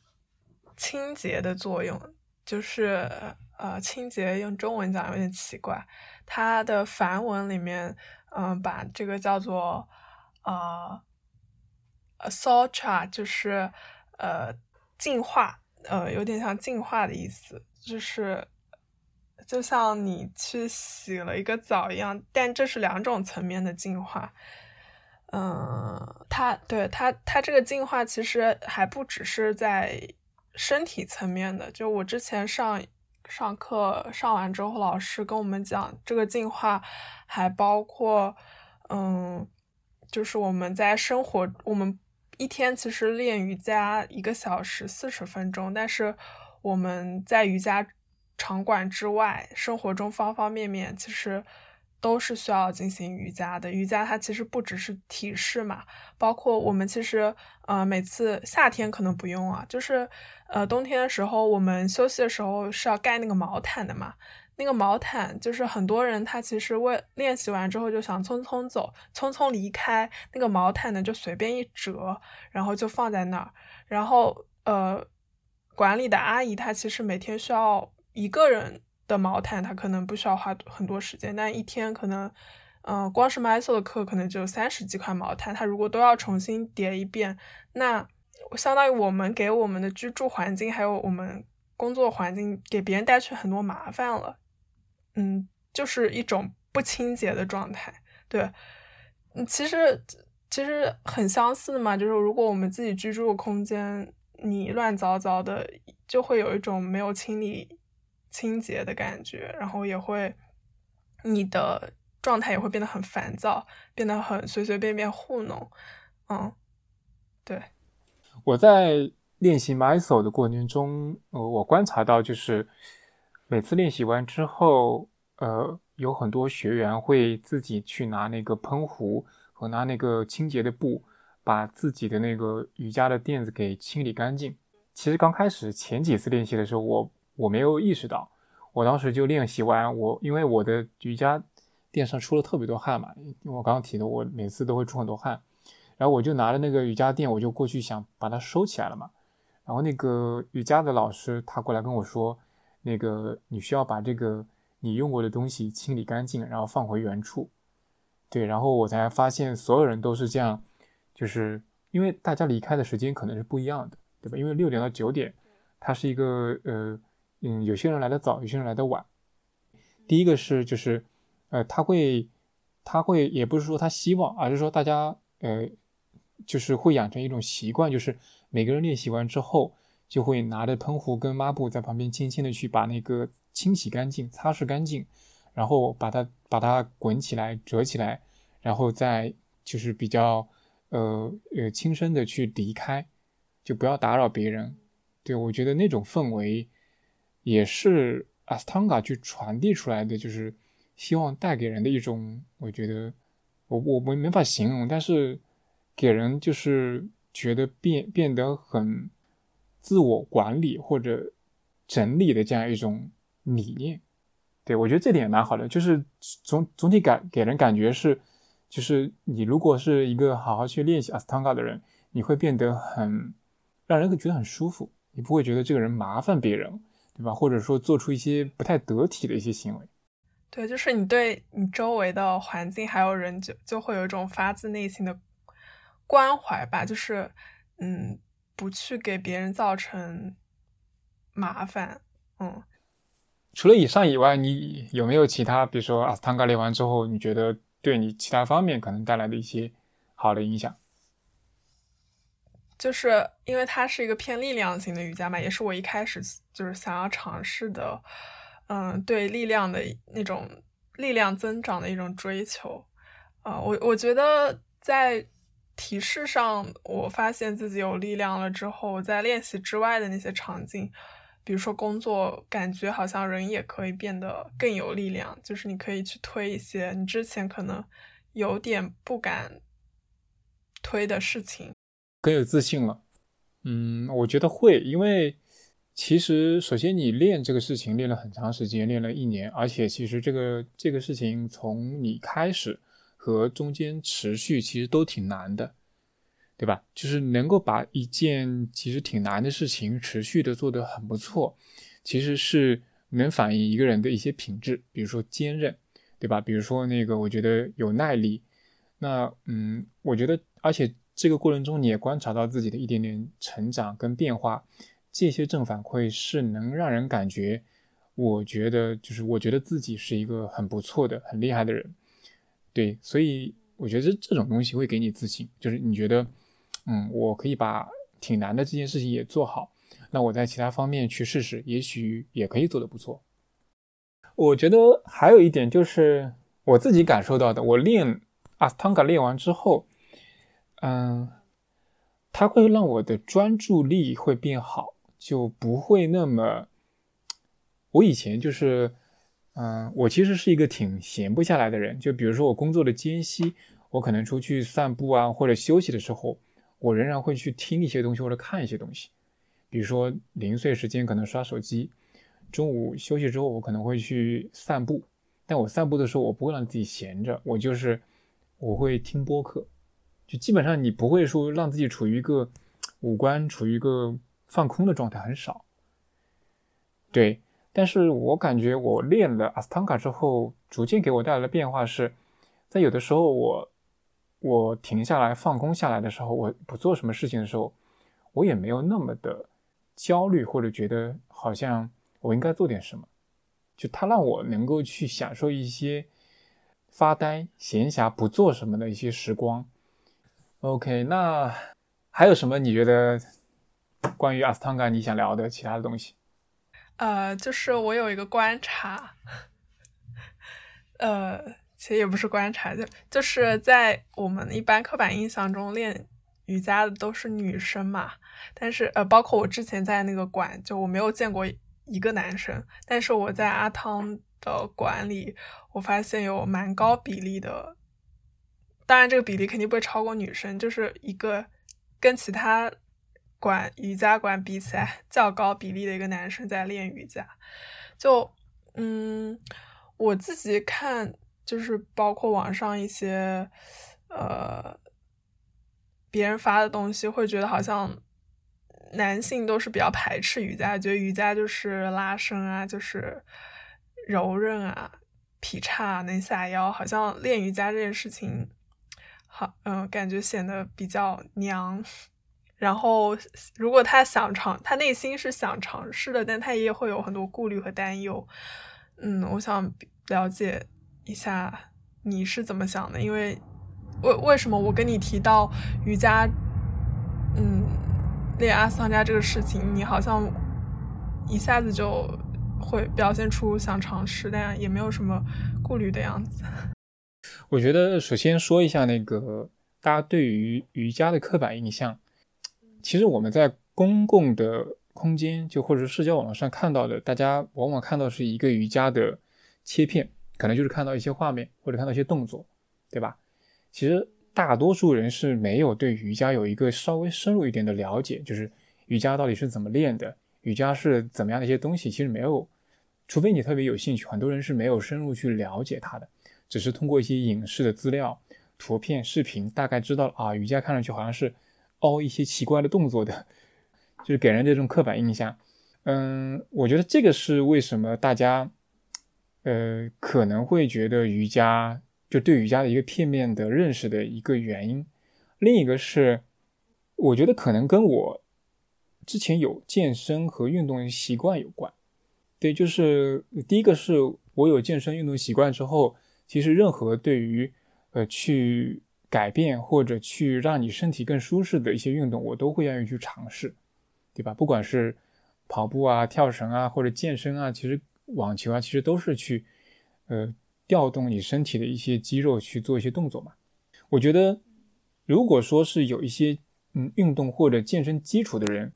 清洁的作用，就是。呃，清洁用中文讲有点奇怪，它的梵文里面，嗯，把这个叫做，呃，呃 sutra 就是呃净化，呃有点像净化的意思，就是就像你去洗了一个澡一样，但这是两种层面的净化。嗯，它对它它这个进化其实还不只是在身体层面的，就我之前上上课上完之后，老师跟我们讲，这个进化还包括，嗯，就是我们在生活，我们一天其实练瑜伽一个小时四十分钟，但是我们在瑜伽场馆之外，生活中方方面面其实。都是需要进行瑜伽的。瑜伽它其实不只是体式嘛，包括我们其实呃每次夏天可能不用啊，就是呃冬天的时候我们休息的时候是要盖那个毛毯的嘛。那个毛毯就是很多人他其实为练习完之后就想匆匆走，匆匆离开那个毛毯呢就随便一折，然后就放在那儿。然后呃管理的阿姨她其实每天需要一个人。的毛毯，它可能不需要花很多时间，但一天可能，嗯，光是 MySo 的课可能就三十几块毛毯，它如果都要重新叠一遍，那相当于我们给我们的居住环境还有我们工作环境给别人带去很多麻烦了，嗯，就是一种不清洁的状态。对，嗯，其实其实很相似嘛，就是如果我们自己居住的空间你乱糟糟的，就会有一种没有清理。清洁的感觉，然后也会，你的状态也会变得很烦躁，变得很随随便便糊弄，嗯，对。我在练习 MySo 的过程中，呃，我观察到，就是每次练习完之后，呃，有很多学员会自己去拿那个喷壶和拿那个清洁的布，把自己的那个瑜伽的垫子给清理干净。其实刚开始前几次练习的时候，我。我没有意识到，我当时就练习完，我因为我的瑜伽垫上出了特别多汗嘛，我刚刚提的，我每次都会出很多汗，然后我就拿着那个瑜伽垫，我就过去想把它收起来了嘛，然后那个瑜伽的老师他过来跟我说，那个你需要把这个你用过的东西清理干净，然后放回原处，对，然后我才发现所有人都是这样，就是因为大家离开的时间可能是不一样的，对吧？因为六点到九点，它是一个呃。嗯，有些人来的早，有些人来的晚。第一个是就是，呃，他会，他会，也不是说他希望，而是说大家，呃，就是会养成一种习惯，就是每个人练习完之后，就会拿着喷壶跟抹布在旁边轻轻的去把那个清洗干净、擦拭干净，然后把它把它滚起来、折起来，然后再就是比较，呃呃轻声的去离开，就不要打扰别人。对我觉得那种氛围。也是阿斯汤加去传递出来的，就是希望带给人的一种，我觉得我我没没法形容，但是给人就是觉得变变得很自我管理或者整理的这样一种理念。对我觉得这点蛮好的，就是总总体感给人感觉是，就是你如果是一个好好去练习阿斯汤加的人，你会变得很让人觉得很舒服，你不会觉得这个人麻烦别人。对吧？或者说做出一些不太得体的一些行为，对，就是你对你周围的环境还有人，就就会有一种发自内心的关怀吧，就是嗯，不去给别人造成麻烦。嗯，除了以上以外，你有没有其他，比如说阿斯汤加练完之后，你觉得对你其他方面可能带来的一些好的影响？就是因为它是一个偏力量型的瑜伽嘛，也是我一开始就是想要尝试的，嗯，对力量的那种力量增长的一种追求，啊，我我觉得在提示上，我发现自己有力量了之后，在练习之外的那些场景，比如说工作，感觉好像人也可以变得更有力量，就是你可以去推一些你之前可能有点不敢推的事情。更有自信了，嗯，我觉得会，因为其实首先你练这个事情练了很长时间，练了一年，而且其实这个这个事情从你开始和中间持续其实都挺难的，对吧？就是能够把一件其实挺难的事情持续的做得很不错，其实是能反映一个人的一些品质，比如说坚韧，对吧？比如说那个我觉得有耐力，那嗯，我觉得而且。这个过程中你也观察到自己的一点点成长跟变化，这些正反馈是能让人感觉，我觉得就是我觉得自己是一个很不错的、很厉害的人。对，所以我觉得这种东西会给你自信，就是你觉得，嗯，我可以把挺难的这件事情也做好，那我在其他方面去试试，也许也可以做得不错。我觉得还有一点就是我自己感受到的，我练阿斯汤加练完之后，嗯，它会让我的专注力会变好，就不会那么。我以前就是。嗯，我其实是一个挺闲不下来的人。就比如说我工作的间隙，我可能出去散步啊，或者休息的时候，我仍然会去听一些东西或者看一些东西。比如说零碎时间可能刷手机，中午休息之后我可能会去散步。但我散步的时候，我不会让自己闲着，我就是我会听播客。就基本上你不会说让自己处于一个五官处于一个放空的状态，很少。对。但是我感觉我练了阿斯汤卡之后，逐渐给我带来的变化是，在有的时候我我停下来放空下来的时候，我不做什么事情的时候，我也没有那么的焦虑或者觉得好像我应该做点什么，就它让我能够去享受一些发呆、闲暇不做什么的一些时光。OK，那还有什么你觉得关于阿斯汤加你想聊的其他的东西？呃，就是我有一个观察，呃，其实也不是观察，就就是在我们一般刻板印象中，练瑜伽的都是女生嘛。但是呃，包括我之前在那个馆，就我没有见过一个男生。但是我在阿汤的馆里，我发现有蛮高比例的，当然这个比例肯定不会超过女生，就是一个跟其他。馆瑜伽馆比起来较高比例的一个男生在练瑜伽，就嗯，我自己看就是包括网上一些呃别人发的东西，会觉得好像男性都是比较排斥瑜伽，觉得瑜伽就是拉伸啊，就是柔韧啊、劈叉能下腰，好像练瑜伽这件事情好嗯，感觉显得比较娘。然后，如果他想尝，他内心是想尝试的，但他也会有很多顾虑和担忧。嗯，我想了解一下你是怎么想的，因为为为什么我跟你提到瑜伽，嗯，练阿斯汤加这个事情，你好像一下子就会表现出想尝试，但也没有什么顾虑的样子。我觉得首先说一下那个大家对于瑜伽的刻板印象。其实我们在公共的空间，就或者社交网络上看到的，大家往往看到是一个瑜伽的切片，可能就是看到一些画面或者看到一些动作，对吧？其实大多数人是没有对瑜伽有一个稍微深入一点的了解，就是瑜伽到底是怎么练的，瑜伽是怎么样的一些东西，其实没有，除非你特别有兴趣，很多人是没有深入去了解它的，只是通过一些影视的资料、图片、视频，大概知道啊，瑜伽看上去好像是。凹一些奇怪的动作的，就是给人这种刻板印象。嗯，我觉得这个是为什么大家，呃，可能会觉得瑜伽就对瑜伽的一个片面的认识的一个原因。另一个是，我觉得可能跟我之前有健身和运动习惯有关。对，就是第一个是我有健身运动习惯之后，其实任何对于呃去。改变或者去让你身体更舒适的一些运动，我都会愿意去尝试，对吧？不管是跑步啊、跳绳啊，或者健身啊，其实网球啊，其实都是去呃调动你身体的一些肌肉去做一些动作嘛。我觉得，如果说是有一些嗯运动或者健身基础的人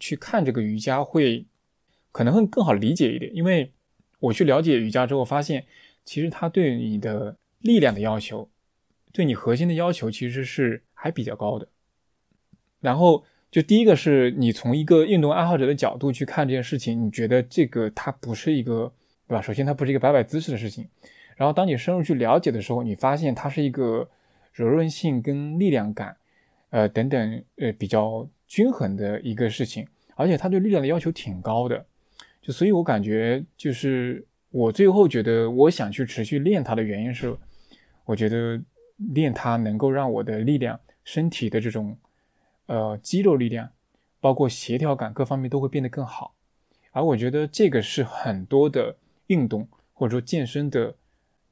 去看这个瑜伽，会可能会更好理解一点，因为我去了解瑜伽之后，发现其实它对你的力量的要求。对你核心的要求其实是还比较高的。然后就第一个是你从一个运动爱好者的角度去看这件事情，你觉得这个它不是一个，对吧？首先它不是一个摆摆姿势的事情。然后当你深入去了解的时候，你发现它是一个柔韧性跟力量感，呃等等，呃比较均衡的一个事情。而且它对力量的要求挺高的。就所以我感觉就是我最后觉得我想去持续练它的原因是，我觉得。练它能够让我的力量身体的这种呃肌肉力量，包括协调感各方面都会变得更好。而我觉得这个是很多的运动或者说健身的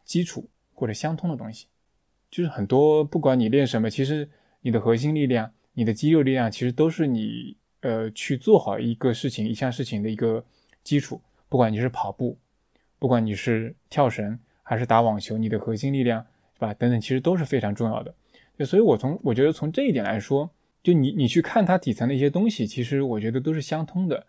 基础或者相通的东西，就是很多不管你练什么，其实你的核心力量、你的肌肉力量，其实都是你呃去做好一个事情、一项事情的一个基础。不管你是跑步，不管你是跳绳还是打网球，你的核心力量是吧？等等，其实都是非常重要的。所以，我从我觉得从这一点来说，就你你去看它底层的一些东西，其实我觉得都是相通的。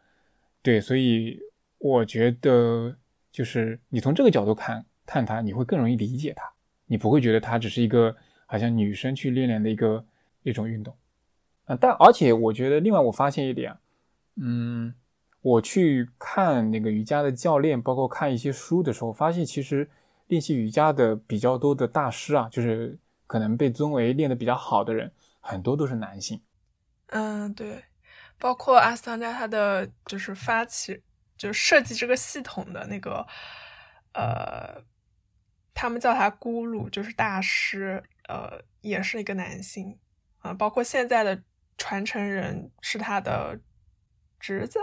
对，所以我觉得就是你从这个角度看看它，你会更容易理解它，你不会觉得它只是一个好像女生去练练的一个一种运动啊。但而且我觉得，另外我发现一点，嗯，我去看那个瑜伽的教练，包括看一些书的时候，发现其实练习瑜伽的比较多的大师啊，就是可能被尊为练得比较好的人，很多都是男性。嗯，对。包括阿斯汤加，他的就是发起，就是设计这个系统的那个，呃，他们叫他咕噜，就是大师，呃，也是一个男性啊。包括现在的传承人是他的侄子，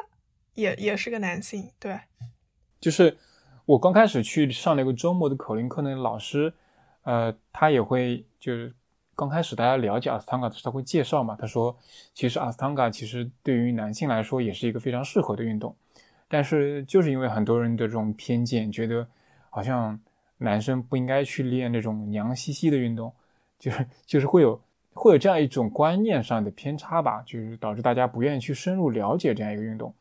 也也是个男性。对，就是我刚开始去上那个周末的口令课，那个老师，呃，他也会就是。刚开始大家了解阿斯汤加的时候，他会介绍嘛？他说，其实阿斯汤加其实对于男性来说也是一个非常适合的运动，但是就是因为很多人的这种偏见，觉得好像男生不应该去练那种娘兮兮的运动，就是就是会有会有这样一种观念上的偏差吧，就是导致大家不愿意去深入了解这样一个运动。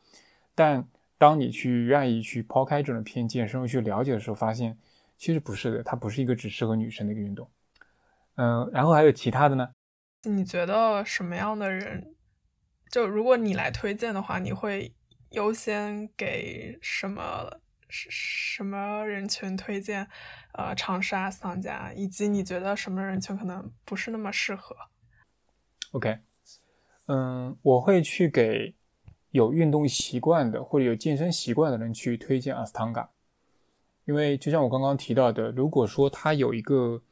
但当你去愿意去抛开这种偏见，深入去了解的时候，发现其实不是的，它不是一个只适合女生的一个运动。嗯，然后还有其他的呢？你觉得什么样的人？就如果你来推荐的话，你会优先给什么什么人群推荐？呃，尝试阿斯汤加，以及你觉得什么人群可能不是那么适合？OK，嗯，我会去给有运动习惯的或者有健身习惯的人去推荐阿斯汤加，因为就像我刚刚提到的，如果说他有一个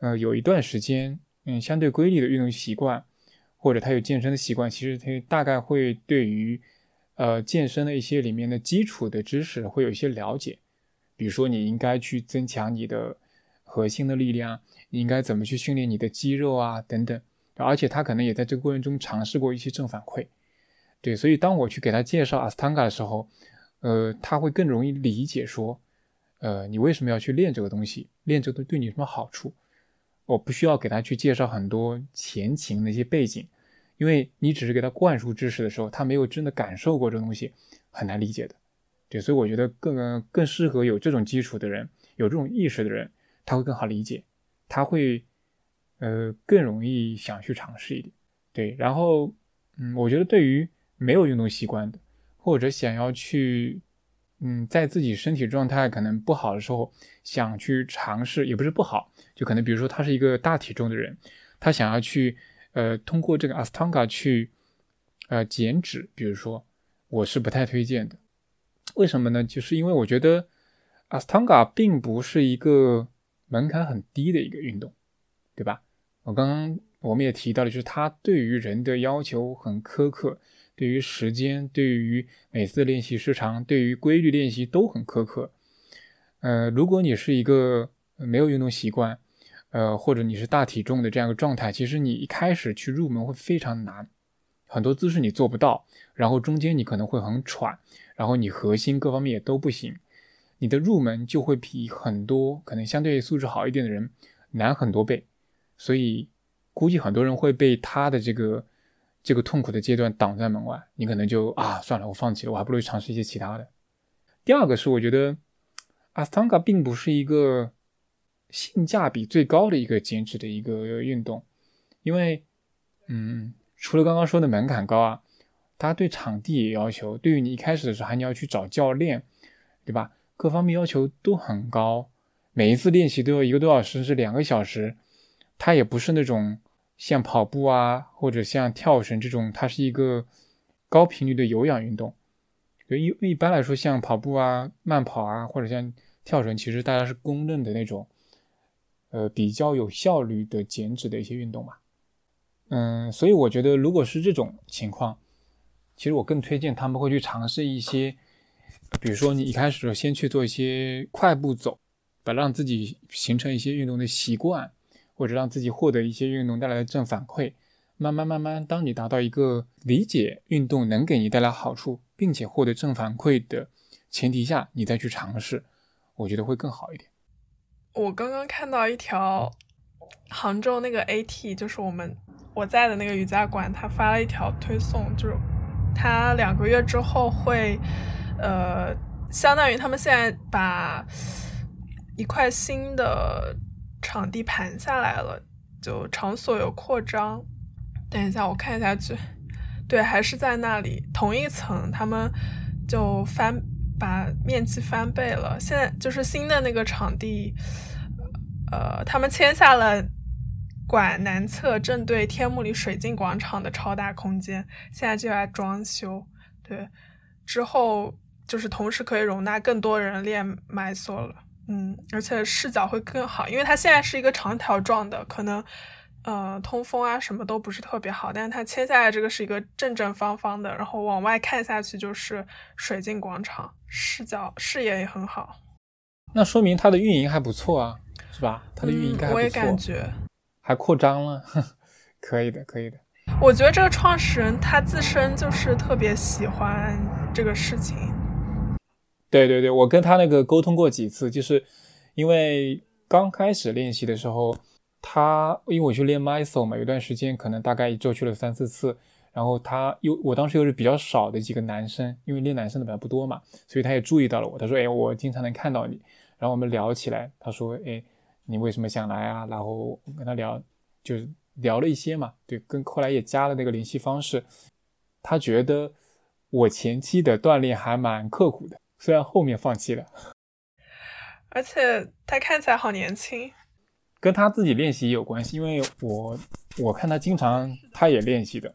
呃，有一段时间，嗯，相对规律的运动习惯，或者他有健身的习惯，其实他大概会对于，呃，健身的一些里面的基础的知识会有一些了解。比如说，你应该去增强你的核心的力量，你应该怎么去训练你的肌肉啊，等等。而且他可能也在这个过程中尝试过一些正反馈。对，所以当我去给他介绍阿斯汤加的时候，呃，他会更容易理解说，呃，你为什么要去练这个东西，练这个对你有什么好处。我不需要给他去介绍很多前情那些背景，因为你只是给他灌输知识的时候，他没有真的感受过这东西，很难理解的。对，所以我觉得更更适合有这种基础的人，有这种意识的人，他会更好理解，他会呃更容易想去尝试一点。对，然后嗯，我觉得对于没有运动习惯的，或者想要去。嗯，在自己身体状态可能不好的时候，想去尝试也不是不好，就可能比如说他是一个大体重的人，他想要去呃通过这个阿斯汤加去呃减脂，比如说我是不太推荐的。为什么呢？就是因为我觉得阿斯汤加并不是一个门槛很低的一个运动，对吧？我刚刚我们也提到了，就是它对于人的要求很苛刻。对于时间，对于每次练习时长，对于规律练习都很苛刻。呃，如果你是一个没有运动习惯，呃，或者你是大体重的这样一个状态，其实你一开始去入门会非常难，很多姿势你做不到，然后中间你可能会很喘，然后你核心各方面也都不行，你的入门就会比很多可能相对素质好一点的人难很多倍。所以估计很多人会被他的这个。这个痛苦的阶段挡在门外，你可能就啊算了，我放弃了，我还不如尝试一些其他的。第二个是，我觉得阿斯汤加并不是一个性价比最高的一个减脂的一个运动，因为嗯，除了刚刚说的门槛高啊，它对场地也要求，对于你一开始的时候还你要去找教练，对吧？各方面要求都很高，每一次练习都要一个多小时甚至两个小时，它也不是那种。像跑步啊，或者像跳绳这种，它是一个高频率的有氧运动。就一一般来说，像跑步啊、慢跑啊，或者像跳绳，其实大家是公认的那种，呃，比较有效率的减脂的一些运动嘛。嗯，所以我觉得如果是这种情况，其实我更推荐他们会去尝试一些，比如说你一开始先去做一些快步走，把让自己形成一些运动的习惯，或者让自己获得一些运动带来的正反馈。慢慢慢慢，当你达到一个理解运动能给你带来好处，并且获得正反馈的前提下，你再去尝试，我觉得会更好一点。我刚刚看到一条杭州那个 AT，就是我们我在的那个瑜伽馆，他发了一条推送，就是他两个月之后会，呃，相当于他们现在把一块新的场地盘下来了，就场所有扩张。等一下，我看一下去，对，还是在那里同一层，他们就翻把面积翻倍了。现在就是新的那个场地，呃，他们签下了馆南侧正对天目里水晶广场的超大空间，现在就在装修。对，之后就是同时可以容纳更多人练麦索了。嗯，而且视角会更好，因为它现在是一个长条状的，可能。呃，通风啊，什么都不是特别好，但是它切下来这个是一个正正方方的，然后往外看下去就是水晶广场，视角视野也很好。那说明它的运营还不错啊，是吧？它的运营应该我也感觉还扩张了，(laughs) 可以的，可以的。我觉得这个创始人他自身就是特别喜欢这个事情。对对对，我跟他那个沟通过几次，就是因为刚开始练习的时候。他因为我去练 Mysore 嘛，有段时间可能大概一周去了三四次，然后他又我当时又是比较少的几个男生，因为练男生的本来不多嘛，所以他也注意到了我。他说：“哎，我经常能看到你。”然后我们聊起来，他说：“哎，你为什么想来啊？”然后跟他聊，就是聊了一些嘛，对，跟后来也加了那个联系方式。他觉得我前期的锻炼还蛮刻苦的，虽然后面放弃了，(laughs) 而且他看起来好年轻。跟他自己练习有关系，因为我我看他经常他也练习的，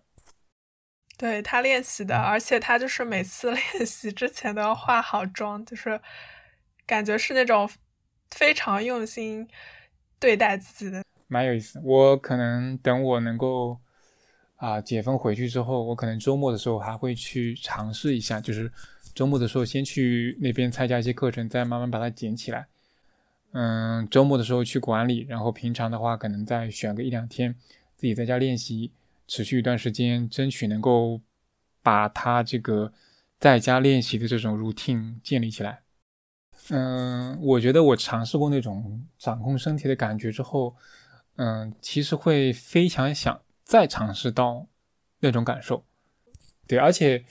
对他练习的，而且他就是每次 (laughs) 练习之前都要化好妆，就是感觉是那种非常用心对待自己的，蛮有意思。我可能等我能够啊解封回去之后，我可能周末的时候还会去尝试一下，就是周末的时候先去那边参加一些课程，再慢慢把它捡起来。嗯，周末的时候去管理，然后平常的话可能再选个一两天，自己在家练习，持续一段时间，争取能够把它这个在家练习的这种 routine 建立起来。嗯，我觉得我尝试过那种掌控身体的感觉之后，嗯，其实会非常想再尝试到那种感受。对，而且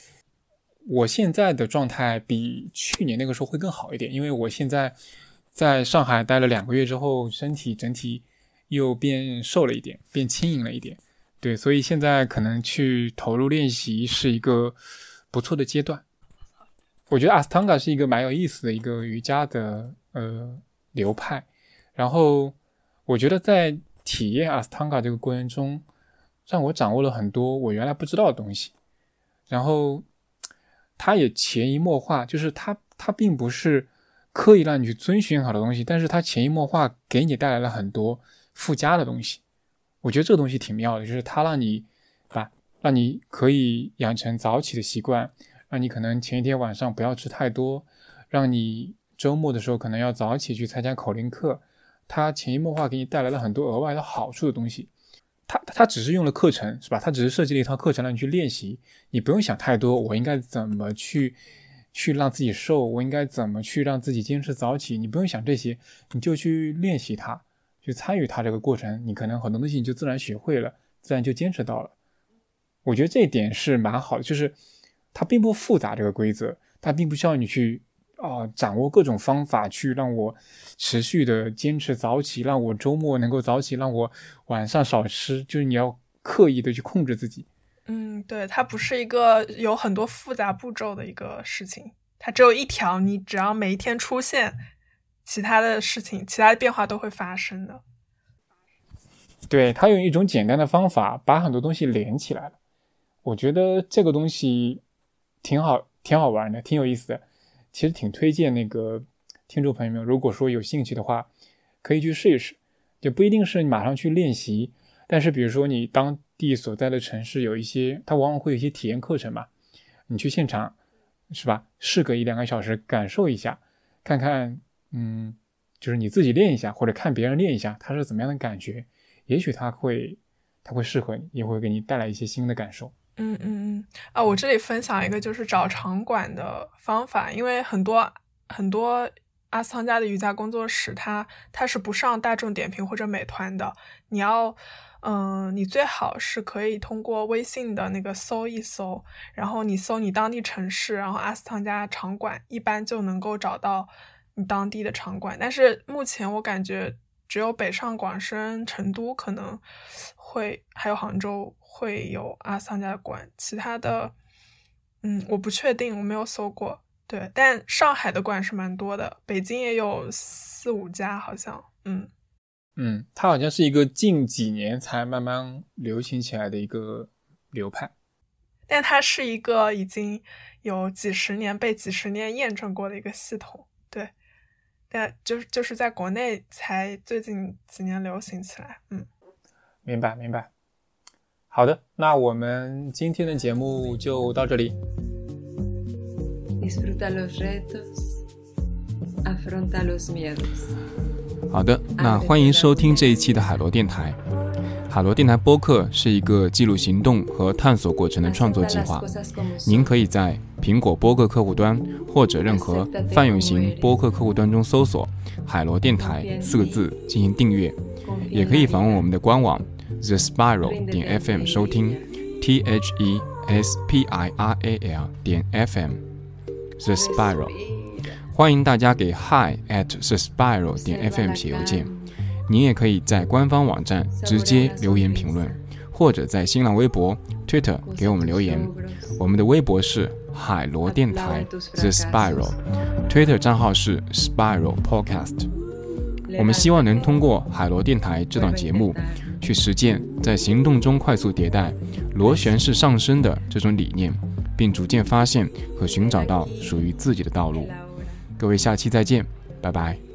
我现在的状态比去年那个时候会更好一点，因为我现在。在上海待了两个月之后，身体整体又变瘦了一点，变轻盈了一点。对，所以现在可能去投入练习是一个不错的阶段。我觉得阿斯汤加是一个蛮有意思的一个瑜伽的呃流派。然后我觉得在体验阿斯汤加这个过程中，让我掌握了很多我原来不知道的东西。然后它也潜移默化，就是它它并不是。刻意让你去遵循好的东西，但是它潜移默化给你带来了很多附加的东西。我觉得这个东西挺妙的，就是它让你把让你可以养成早起的习惯，让你可能前一天晚上不要吃太多，让你周末的时候可能要早起去参加口令课。它潜移默化给你带来了很多额外的好处的东西。他他只是用了课程是吧？他只是设计了一套课程让你去练习，你不用想太多，我应该怎么去。去让自己瘦，我应该怎么去让自己坚持早起？你不用想这些，你就去练习它，去参与它这个过程，你可能很多东西你就自然学会了，自然就坚持到了。我觉得这一点是蛮好的，就是它并不复杂，这个规则它并不需要你去啊掌握各种方法去让我持续的坚持早起，让我周末能够早起，让我晚上少吃，就是你要刻意的去控制自己。嗯，对，它不是一个有很多复杂步骤的一个事情，它只有一条，你只要每一天出现，其他的事情，其他的变化都会发生的。对，它用一种简单的方法把很多东西连起来了，我觉得这个东西挺好，挺好玩的，挺有意思的。其实挺推荐那个听众朋友们，如果说有兴趣的话，可以去试一试，就不一定是马上去练习，但是比如说你当。地所在的城市有一些，它往往会有一些体验课程嘛，你去现场，是吧？试个一两个小时，感受一下，看看，嗯，就是你自己练一下，或者看别人练一下，它是怎么样的感觉？也许它会，它会适合你，也会给你带来一些新的感受。嗯嗯嗯啊，我这里分享一个就是找场馆的方法，因为很多很多阿斯汤加的瑜伽工作室，它它是不上大众点评或者美团的。你要，嗯，你最好是可以通过微信的那个搜一搜，然后你搜你当地城市，然后阿斯汤加场馆，一般就能够找到你当地的场馆。但是目前我感觉只有北上广深、成都可能会，还有杭州。会有阿桑家的馆，其他的，嗯，我不确定，我没有搜过。对，但上海的馆是蛮多的，北京也有四五家，好像，嗯嗯，它好像是一个近几年才慢慢流行起来的一个流派，但它是一个已经有几十年被几十年验证过的一个系统。对，但就是就是在国内才最近几年流行起来。嗯，明白明白。好的，那我们今天的节目就到这里。好的，那欢迎收听这一期的海螺电台。海螺电台播客是一个记录行动和探索过程的创作计划。您可以在苹果播客客户端或者任何泛用型播客客户端中搜索“海螺电台”四个字进行订阅，也可以访问我们的官网。The Spiral 点 FM 收听，T H E S P I R A L 点 FM，The Spiral，欢迎大家给 Hi at The Spiral 点 FM 写邮件。您也可以在官方网站直接留言评论，或者在新浪微博、Twitter 给我们留言。我们的微博是海螺电台 The Spiral，Twitter 账号是 Spiral Podcast。我们希望能通过海螺电台这档节目。去实践，在行动中快速迭代，螺旋式上升的这种理念，并逐渐发现和寻找到属于自己的道路。各位，下期再见，拜拜。